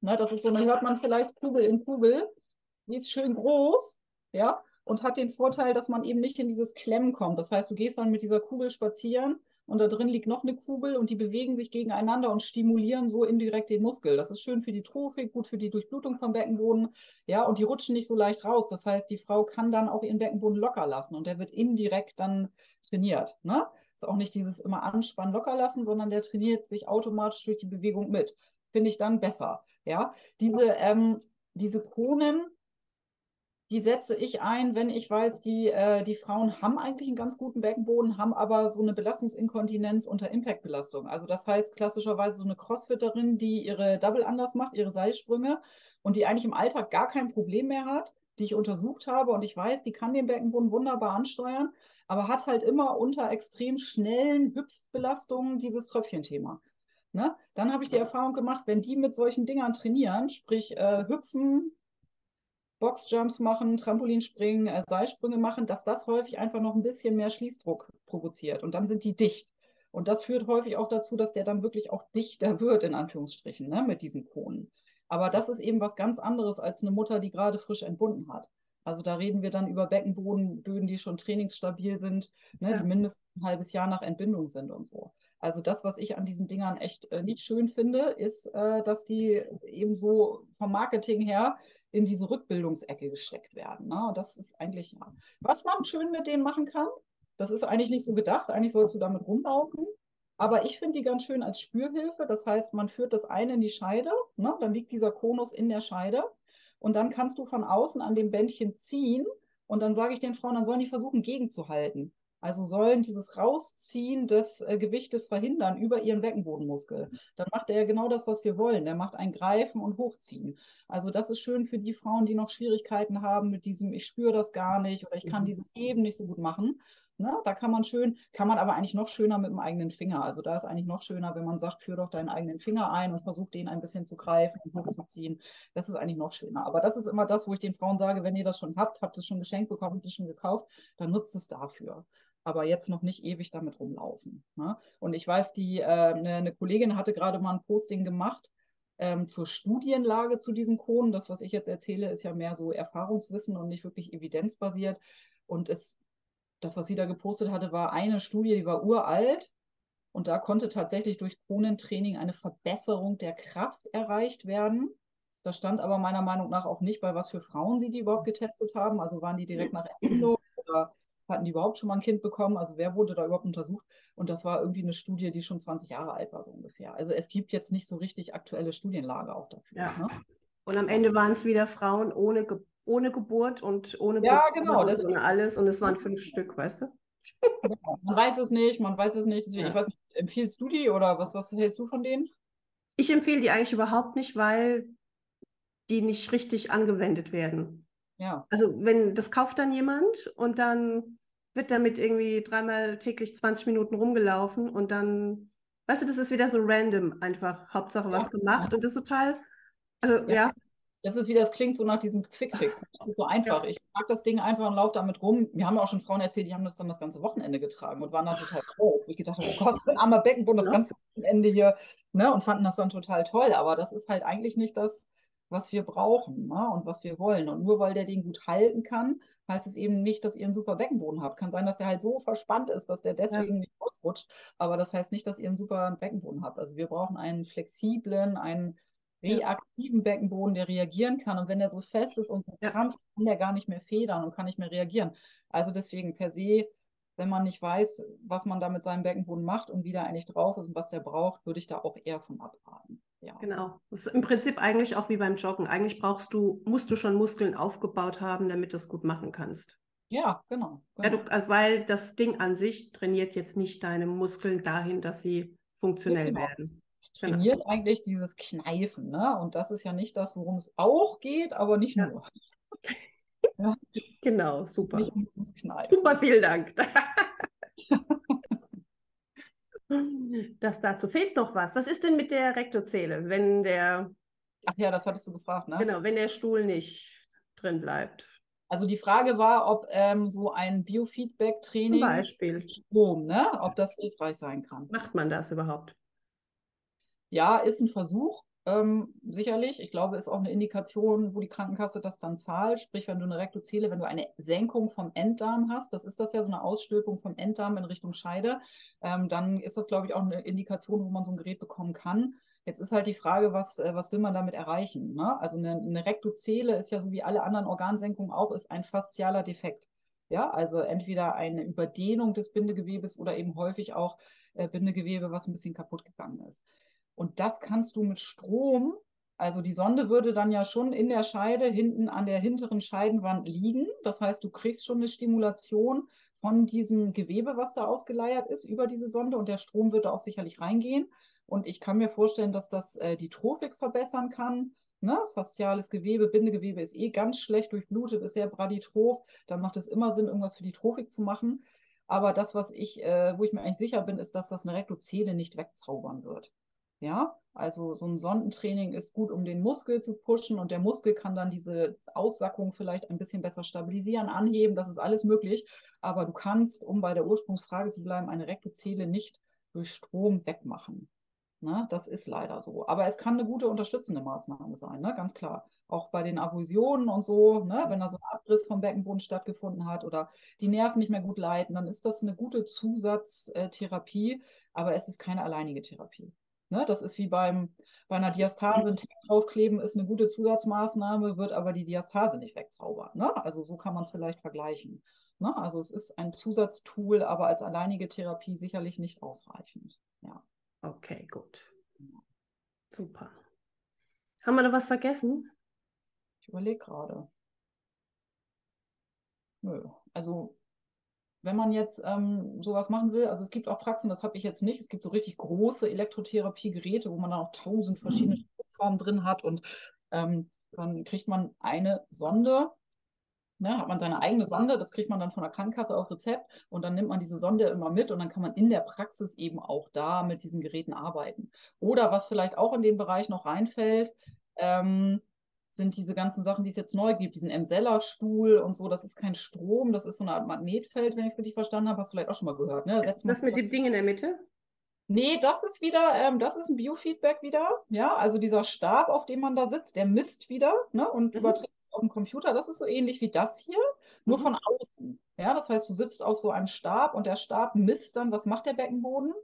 Ne, das ist so, dann hört man vielleicht Kugel in Kugel. Die ist schön groß, ja, und hat den Vorteil, dass man eben nicht in dieses Klemmen kommt. Das heißt, du gehst dann mit dieser Kugel spazieren und da drin liegt noch eine Kugel und die bewegen sich gegeneinander und stimulieren so indirekt den Muskel. Das ist schön für die Trophik, gut für die Durchblutung vom Beckenboden. Ja, und die rutschen nicht so leicht raus. Das heißt, die Frau kann dann auch ihren Beckenboden locker lassen und der wird indirekt dann trainiert. Ne? Ist auch nicht dieses immer anspannen, locker lassen, sondern der trainiert sich automatisch durch die Bewegung mit. Finde ich dann besser. Ja, diese, ähm, diese Kronen, die setze ich ein, wenn ich weiß, die, äh, die Frauen haben eigentlich einen ganz guten Beckenboden, haben aber so eine Belastungsinkontinenz unter Impactbelastung. Also das heißt klassischerweise so eine Crossfitterin, die ihre Double anders macht, ihre Seilsprünge und die eigentlich im Alltag gar kein Problem mehr hat, die ich untersucht habe und ich weiß, die kann den Beckenboden wunderbar ansteuern, aber hat halt immer unter extrem schnellen Hüpfbelastungen dieses Tröpfchenthema. Ne? Dann habe ich die Erfahrung gemacht, wenn die mit solchen Dingern trainieren, sprich äh, hüpfen, Boxjumps machen, Trampolinspringen, äh, Seilsprünge machen, dass das häufig einfach noch ein bisschen mehr Schließdruck provoziert. Und dann sind die dicht. Und das führt häufig auch dazu, dass der dann wirklich auch dichter wird, in Anführungsstrichen, ne, mit diesen Konen. Aber das ist eben was ganz anderes als eine Mutter, die gerade frisch entbunden hat. Also da reden wir dann über Beckenbodenböden, die schon trainingsstabil sind, ne, ja. die mindestens ein halbes Jahr nach Entbindung sind und so. Also das, was ich an diesen Dingern echt äh, nicht schön finde, ist, äh, dass die eben so vom Marketing her in diese Rückbildungsecke gesteckt werden. Ne? Das ist eigentlich, ja. was man schön mit denen machen kann, das ist eigentlich nicht so gedacht. Eigentlich sollst du damit rumlaufen. Aber ich finde die ganz schön als Spürhilfe. Das heißt, man führt das eine in die Scheide, ne? dann liegt dieser Konus in der Scheide. Und dann kannst du von außen an dem Bändchen ziehen. Und dann sage ich den Frauen, dann sollen die versuchen, gegenzuhalten. Also sollen dieses Rausziehen des äh, Gewichtes verhindern über ihren Beckenbodenmuskel. Dann macht er ja genau das, was wir wollen. Der macht ein Greifen und Hochziehen. Also das ist schön für die Frauen, die noch Schwierigkeiten haben mit diesem, ich spüre das gar nicht oder ich kann mhm. dieses Heben nicht so gut machen. Ne? Da kann man schön, kann man aber eigentlich noch schöner mit dem eigenen Finger. Also da ist eigentlich noch schöner, wenn man sagt, führ doch deinen eigenen Finger ein und versuch den ein bisschen zu greifen und hochzuziehen. Das ist eigentlich noch schöner. Aber das ist immer das, wo ich den Frauen sage, wenn ihr das schon habt, habt es schon geschenkt bekommen, habt es schon gekauft, dann nutzt es dafür aber jetzt noch nicht ewig damit rumlaufen. Ne? Und ich weiß, die äh, eine, eine Kollegin hatte gerade mal ein Posting gemacht ähm, zur Studienlage zu diesen Konen. Das, was ich jetzt erzähle, ist ja mehr so Erfahrungswissen und nicht wirklich evidenzbasiert. Und es, das, was sie da gepostet hatte, war eine Studie, die war uralt. Und da konnte tatsächlich durch Kronentraining eine Verbesserung der Kraft erreicht werden. Das stand aber meiner Meinung nach auch nicht bei was für Frauen sie die überhaupt getestet haben. Also waren die direkt nach Entbindung oder hatten die überhaupt schon mal ein Kind bekommen? Also wer wurde da überhaupt untersucht? Und das war irgendwie eine Studie, die schon 20 Jahre alt war, so ungefähr. Also es gibt jetzt nicht so richtig aktuelle Studienlage auch dafür. Ja. Ne? Und am Ende waren es wieder Frauen ohne, Ge ohne Geburt und ohne Ja, genau. Das ohne alles. Und es waren fünf Stück, weißt du? Genau. Man weiß es nicht, man weiß es nicht. Deswegen, ja. Ich weiß nicht, empfiehlst du die oder was, was hältst du von denen? Ich empfehle die eigentlich überhaupt nicht, weil die nicht richtig angewendet werden. Ja. Also wenn das kauft dann jemand und dann wird damit irgendwie dreimal täglich 20 Minuten rumgelaufen und dann, weißt du, das ist wieder so random einfach, Hauptsache was ja. gemacht und das ist total, also ja. ja. Das ist wie das klingt so nach diesem Quickfix. <laughs> so einfach. Ja. Ich trage das Ding einfach und laufe damit rum. Mir haben auch schon Frauen erzählt, die haben das dann das ganze Wochenende getragen und waren dann total stolz. Ich gedacht habe, oh Gott, ein <laughs> armer Beckenboden, das ganze Wochenende hier, ne? Und fanden das dann total toll. Aber das ist halt eigentlich nicht das, was wir brauchen ne? und was wir wollen. Und nur weil der den gut halten kann, heißt es eben nicht, dass ihr einen super Beckenboden habt. Kann sein, dass der halt so verspannt ist, dass der deswegen ja. nicht ausrutscht. Aber das heißt nicht, dass ihr einen super Beckenboden habt. Also wir brauchen einen flexiblen, einen reaktiven Beckenboden, der reagieren kann. Und wenn der so fest ist und ja. krampft, kann der gar nicht mehr federn und kann nicht mehr reagieren. Also deswegen per se, wenn man nicht weiß, was man da mit seinem Beckenboden macht und wie der eigentlich drauf ist und was der braucht, würde ich da auch eher von abraten. Ja. Genau. Das ist im Prinzip eigentlich auch wie beim Joggen. Eigentlich brauchst du, musst du schon Muskeln aufgebaut haben, damit du es gut machen kannst. Ja, genau. genau. Ja, du, genau. weil das Ding an sich trainiert jetzt nicht deine Muskeln dahin, dass sie funktionell genau. werden. Genau. trainiert eigentlich dieses Kneifen. Ne? Und das ist ja nicht das, worum es auch geht, aber nicht ja. nur. ja. <laughs> Genau, super. Super, vielen Dank. <laughs> <laughs> das dazu fehlt noch was. Was ist denn mit der Rektozele, wenn der. Ach ja, das hattest du gefragt, ne? Genau, wenn der Stuhl nicht drin bleibt. Also die Frage war, ob ähm, so ein Biofeedback-Training Beispiel Strom, ne? ob das hilfreich sein kann. Macht man das überhaupt? Ja, ist ein Versuch, ähm, sicherlich. Ich glaube, ist auch eine Indikation, wo die Krankenkasse das dann zahlt. Sprich, wenn du eine Rektozele, wenn du eine Senkung vom Enddarm hast, das ist das ja so eine Ausstülpung vom Enddarm in Richtung Scheide, ähm, dann ist das, glaube ich, auch eine Indikation, wo man so ein Gerät bekommen kann. Jetzt ist halt die Frage, was, äh, was will man damit erreichen? Ne? Also eine, eine Rektozele ist ja so wie alle anderen Organsenkungen auch, ist ein faszialer Defekt. Ja, also entweder eine Überdehnung des Bindegewebes oder eben häufig auch äh, Bindegewebe, was ein bisschen kaputt gegangen ist. Und das kannst du mit Strom, also die Sonde würde dann ja schon in der Scheide hinten an der hinteren Scheidenwand liegen. Das heißt, du kriegst schon eine Stimulation von diesem Gewebe, was da ausgeleiert ist, über diese Sonde und der Strom wird da auch sicherlich reingehen. Und ich kann mir vorstellen, dass das äh, die Trophik verbessern kann. Ne? Fasziales Gewebe, Bindegewebe ist eh ganz schlecht durchblutet, ist sehr braditroph. Dann macht es immer Sinn, irgendwas für die Trophik zu machen. Aber das, was ich, äh, wo ich mir eigentlich sicher bin, ist, dass das eine Rektozele nicht wegzaubern wird. Ja, also so ein Sondentraining ist gut, um den Muskel zu pushen und der Muskel kann dann diese Aussackung vielleicht ein bisschen besser stabilisieren, anheben, das ist alles möglich. Aber du kannst, um bei der Ursprungsfrage zu bleiben, eine Rektozele nicht durch Strom wegmachen. Ne? Das ist leider so. Aber es kann eine gute unterstützende Maßnahme sein, ne? ganz klar. Auch bei den Avulsionen und so, ne? wenn da so ein Abriss vom Beckenboden stattgefunden hat oder die Nerven nicht mehr gut leiten, dann ist das eine gute Zusatztherapie, aber es ist keine alleinige Therapie. Ne, das ist wie beim, bei einer Diastase ein Tape draufkleben, ist eine gute Zusatzmaßnahme, wird aber die Diastase nicht wegzaubern. Ne? Also so kann man es vielleicht vergleichen. Ne? Also es ist ein Zusatztool, aber als alleinige Therapie sicherlich nicht ausreichend. Ja. Okay, gut. Super. Haben wir noch was vergessen? Ich überlege gerade. Nö. Also wenn man jetzt ähm, sowas machen will, also es gibt auch Praxen, das habe ich jetzt nicht, es gibt so richtig große Elektrotherapie-Geräte, wo man dann auch tausend verschiedene mhm. Formen drin hat und ähm, dann kriegt man eine Sonde, ne, hat man seine eigene Sonde, das kriegt man dann von der Krankenkasse auf Rezept und dann nimmt man diese Sonde immer mit und dann kann man in der Praxis eben auch da mit diesen Geräten arbeiten. Oder was vielleicht auch in den Bereich noch reinfällt, ähm, sind diese ganzen Sachen, die es jetzt neu gibt, diesen Emsella-Stuhl und so, das ist kein Strom, das ist so eine Art Magnetfeld, wenn ich es richtig verstanden habe, hast du vielleicht auch schon mal gehört. Ne? Das, das mit dem Ding in der Mitte? Nee, das ist wieder, ähm, das ist ein Biofeedback wieder. Ja, also dieser Stab, auf dem man da sitzt, der misst wieder ne, und mhm. überträgt es auf den Computer. Das ist so ähnlich wie das hier, nur mhm. von außen. Ja, das heißt, du sitzt auf so einem Stab und der Stab misst dann, was macht der Beckenboden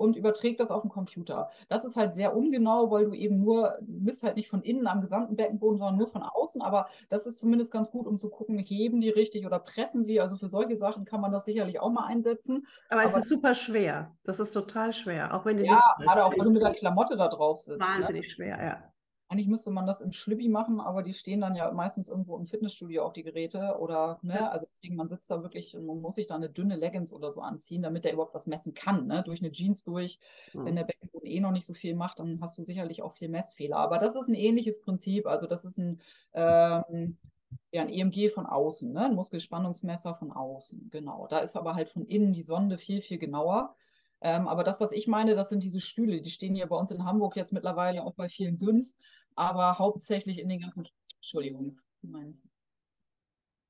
und überträgt das auf den Computer. Das ist halt sehr ungenau, weil du eben nur, misst halt nicht von innen am gesamten Beckenboden, sondern nur von außen. Aber das ist zumindest ganz gut, um zu gucken, heben die richtig oder pressen sie. Also für solche Sachen kann man das sicherlich auch mal einsetzen. Aber, Aber es ist super schwer. Das ist total schwer. Auch wenn du ja, gerade auch wenn du mit der Klamotte da drauf sitzt. Ne? Wahnsinnig ne? schwer, ja. Eigentlich müsste man das im Schlübbi machen, aber die stehen dann ja meistens irgendwo im Fitnessstudio auch die Geräte oder, ne, also deswegen, man sitzt da wirklich und man muss sich da eine dünne Leggings oder so anziehen, damit der überhaupt was messen kann, ne, durch eine Jeans durch. Mhm. Wenn der Beckenboden eh noch nicht so viel macht, dann hast du sicherlich auch viel Messfehler. Aber das ist ein ähnliches Prinzip, also das ist ein, ähm, ja, ein EMG von außen, ne, ein Muskelspannungsmesser von außen, genau. Da ist aber halt von innen die Sonde viel, viel genauer. Ähm, aber das, was ich meine, das sind diese Stühle, die stehen hier bei uns in Hamburg jetzt mittlerweile auch bei vielen Günst, aber hauptsächlich in den ganzen Entschuldigung, mein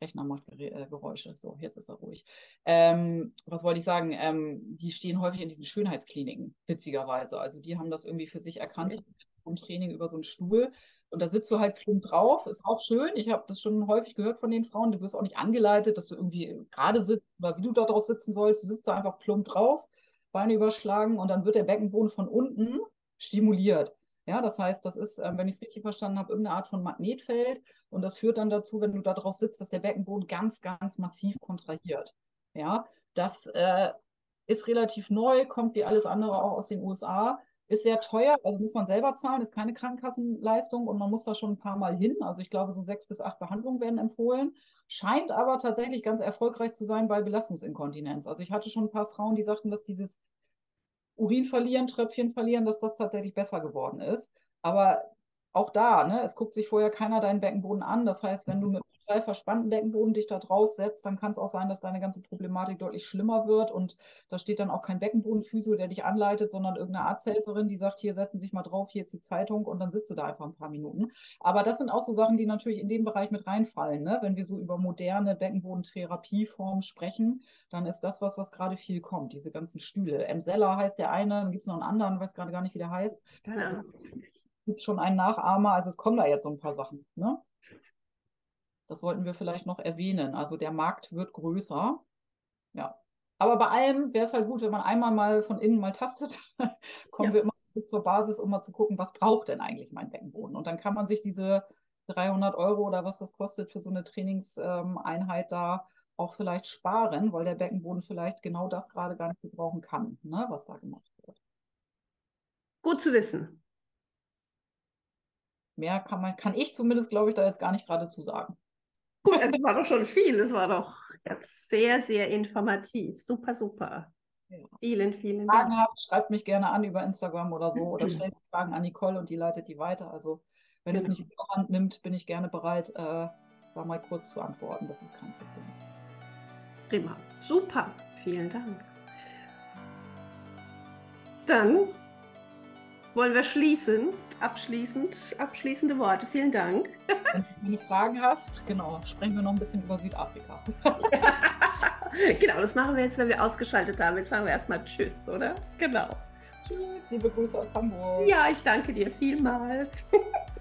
Rechner macht äh, Geräusche. So, jetzt ist er ruhig. Ähm, was wollte ich sagen? Ähm, die stehen häufig in diesen Schönheitskliniken, witzigerweise. Also die haben das irgendwie für sich erkannt, okay. vom Training über so einen Stuhl. Und da sitzt du halt plump drauf, ist auch schön. Ich habe das schon häufig gehört von den Frauen. Du wirst auch nicht angeleitet, dass du irgendwie gerade sitzt oder wie du da drauf sitzen sollst. Du sitzt da einfach plump drauf, Beine überschlagen und dann wird der Beckenboden von unten stimuliert. Ja, das heißt, das ist, äh, wenn ich es richtig verstanden habe, irgendeine Art von Magnetfeld und das führt dann dazu, wenn du da drauf sitzt, dass der Beckenboden ganz, ganz massiv kontrahiert. Ja, das äh, ist relativ neu, kommt wie alles andere auch aus den USA, ist sehr teuer, also muss man selber zahlen, ist keine Krankenkassenleistung und man muss da schon ein paar Mal hin. Also ich glaube, so sechs bis acht Behandlungen werden empfohlen. Scheint aber tatsächlich ganz erfolgreich zu sein bei Belastungsinkontinenz. Also ich hatte schon ein paar Frauen, die sagten, dass dieses Urin verlieren, Tröpfchen verlieren, dass das tatsächlich besser geworden ist. Aber auch da, ne, es guckt sich vorher keiner deinen Beckenboden an. Das heißt, wenn du mit total verspannten Beckenboden dich da drauf setzt, dann kann es auch sein, dass deine ganze Problematik deutlich schlimmer wird. Und da steht dann auch kein Beckenbodenphysio, der dich anleitet, sondern irgendeine Arzthelferin, die sagt, hier setzen Sie sich mal drauf, hier ist die Zeitung und dann sitzt du da einfach ein paar Minuten. Aber das sind auch so Sachen, die natürlich in den Bereich mit reinfallen. Ne? Wenn wir so über moderne Beckenbodentherapieformen sprechen, dann ist das was, was gerade viel kommt, diese ganzen Stühle. Emsella heißt der eine, dann gibt es noch einen anderen, weiß gerade gar nicht, wie der heißt. Keine also, Ahnung. Also, gibt schon einen Nachahmer, also es kommen da jetzt so ein paar Sachen. Ne? Das sollten wir vielleicht noch erwähnen. Also der Markt wird größer. Ja. Aber bei allem wäre es halt gut, wenn man einmal mal von innen mal tastet, <laughs> kommen ja. wir immer zur Basis, um mal zu gucken, was braucht denn eigentlich mein Beckenboden? Und dann kann man sich diese 300 Euro oder was das kostet für so eine Trainingseinheit da auch vielleicht sparen, weil der Beckenboden vielleicht genau das gerade gar nicht gebrauchen kann, ne, was da gemacht wird. Gut zu wissen. Mehr kann man, kann ich zumindest, glaube ich, da jetzt gar nicht gerade zu sagen. Gut, es war doch schon viel. Es war doch sehr, sehr informativ. Super, super. Ja. Vielen, vielen Fragen Dank. Habt, schreibt mich gerne an über Instagram oder so oder <clears throat> stellt Fragen an Nicole und die leitet die weiter. Also wenn genau. es nicht überhand nimmt, bin ich gerne bereit, äh, da mal kurz zu antworten. Das ist kein Problem. Prima. Super. Vielen Dank. Dann wollen wir schließen. Abschließend, abschließende Worte. Vielen Dank. <laughs> Wenn du Fragen hast, genau, sprechen wir noch ein bisschen über Südafrika. <laughs> genau, das machen wir jetzt, wenn wir ausgeschaltet haben. Jetzt sagen wir erstmal Tschüss, oder? Genau. Tschüss, liebe Grüße aus Hamburg. Ja, ich danke dir vielmals. <laughs>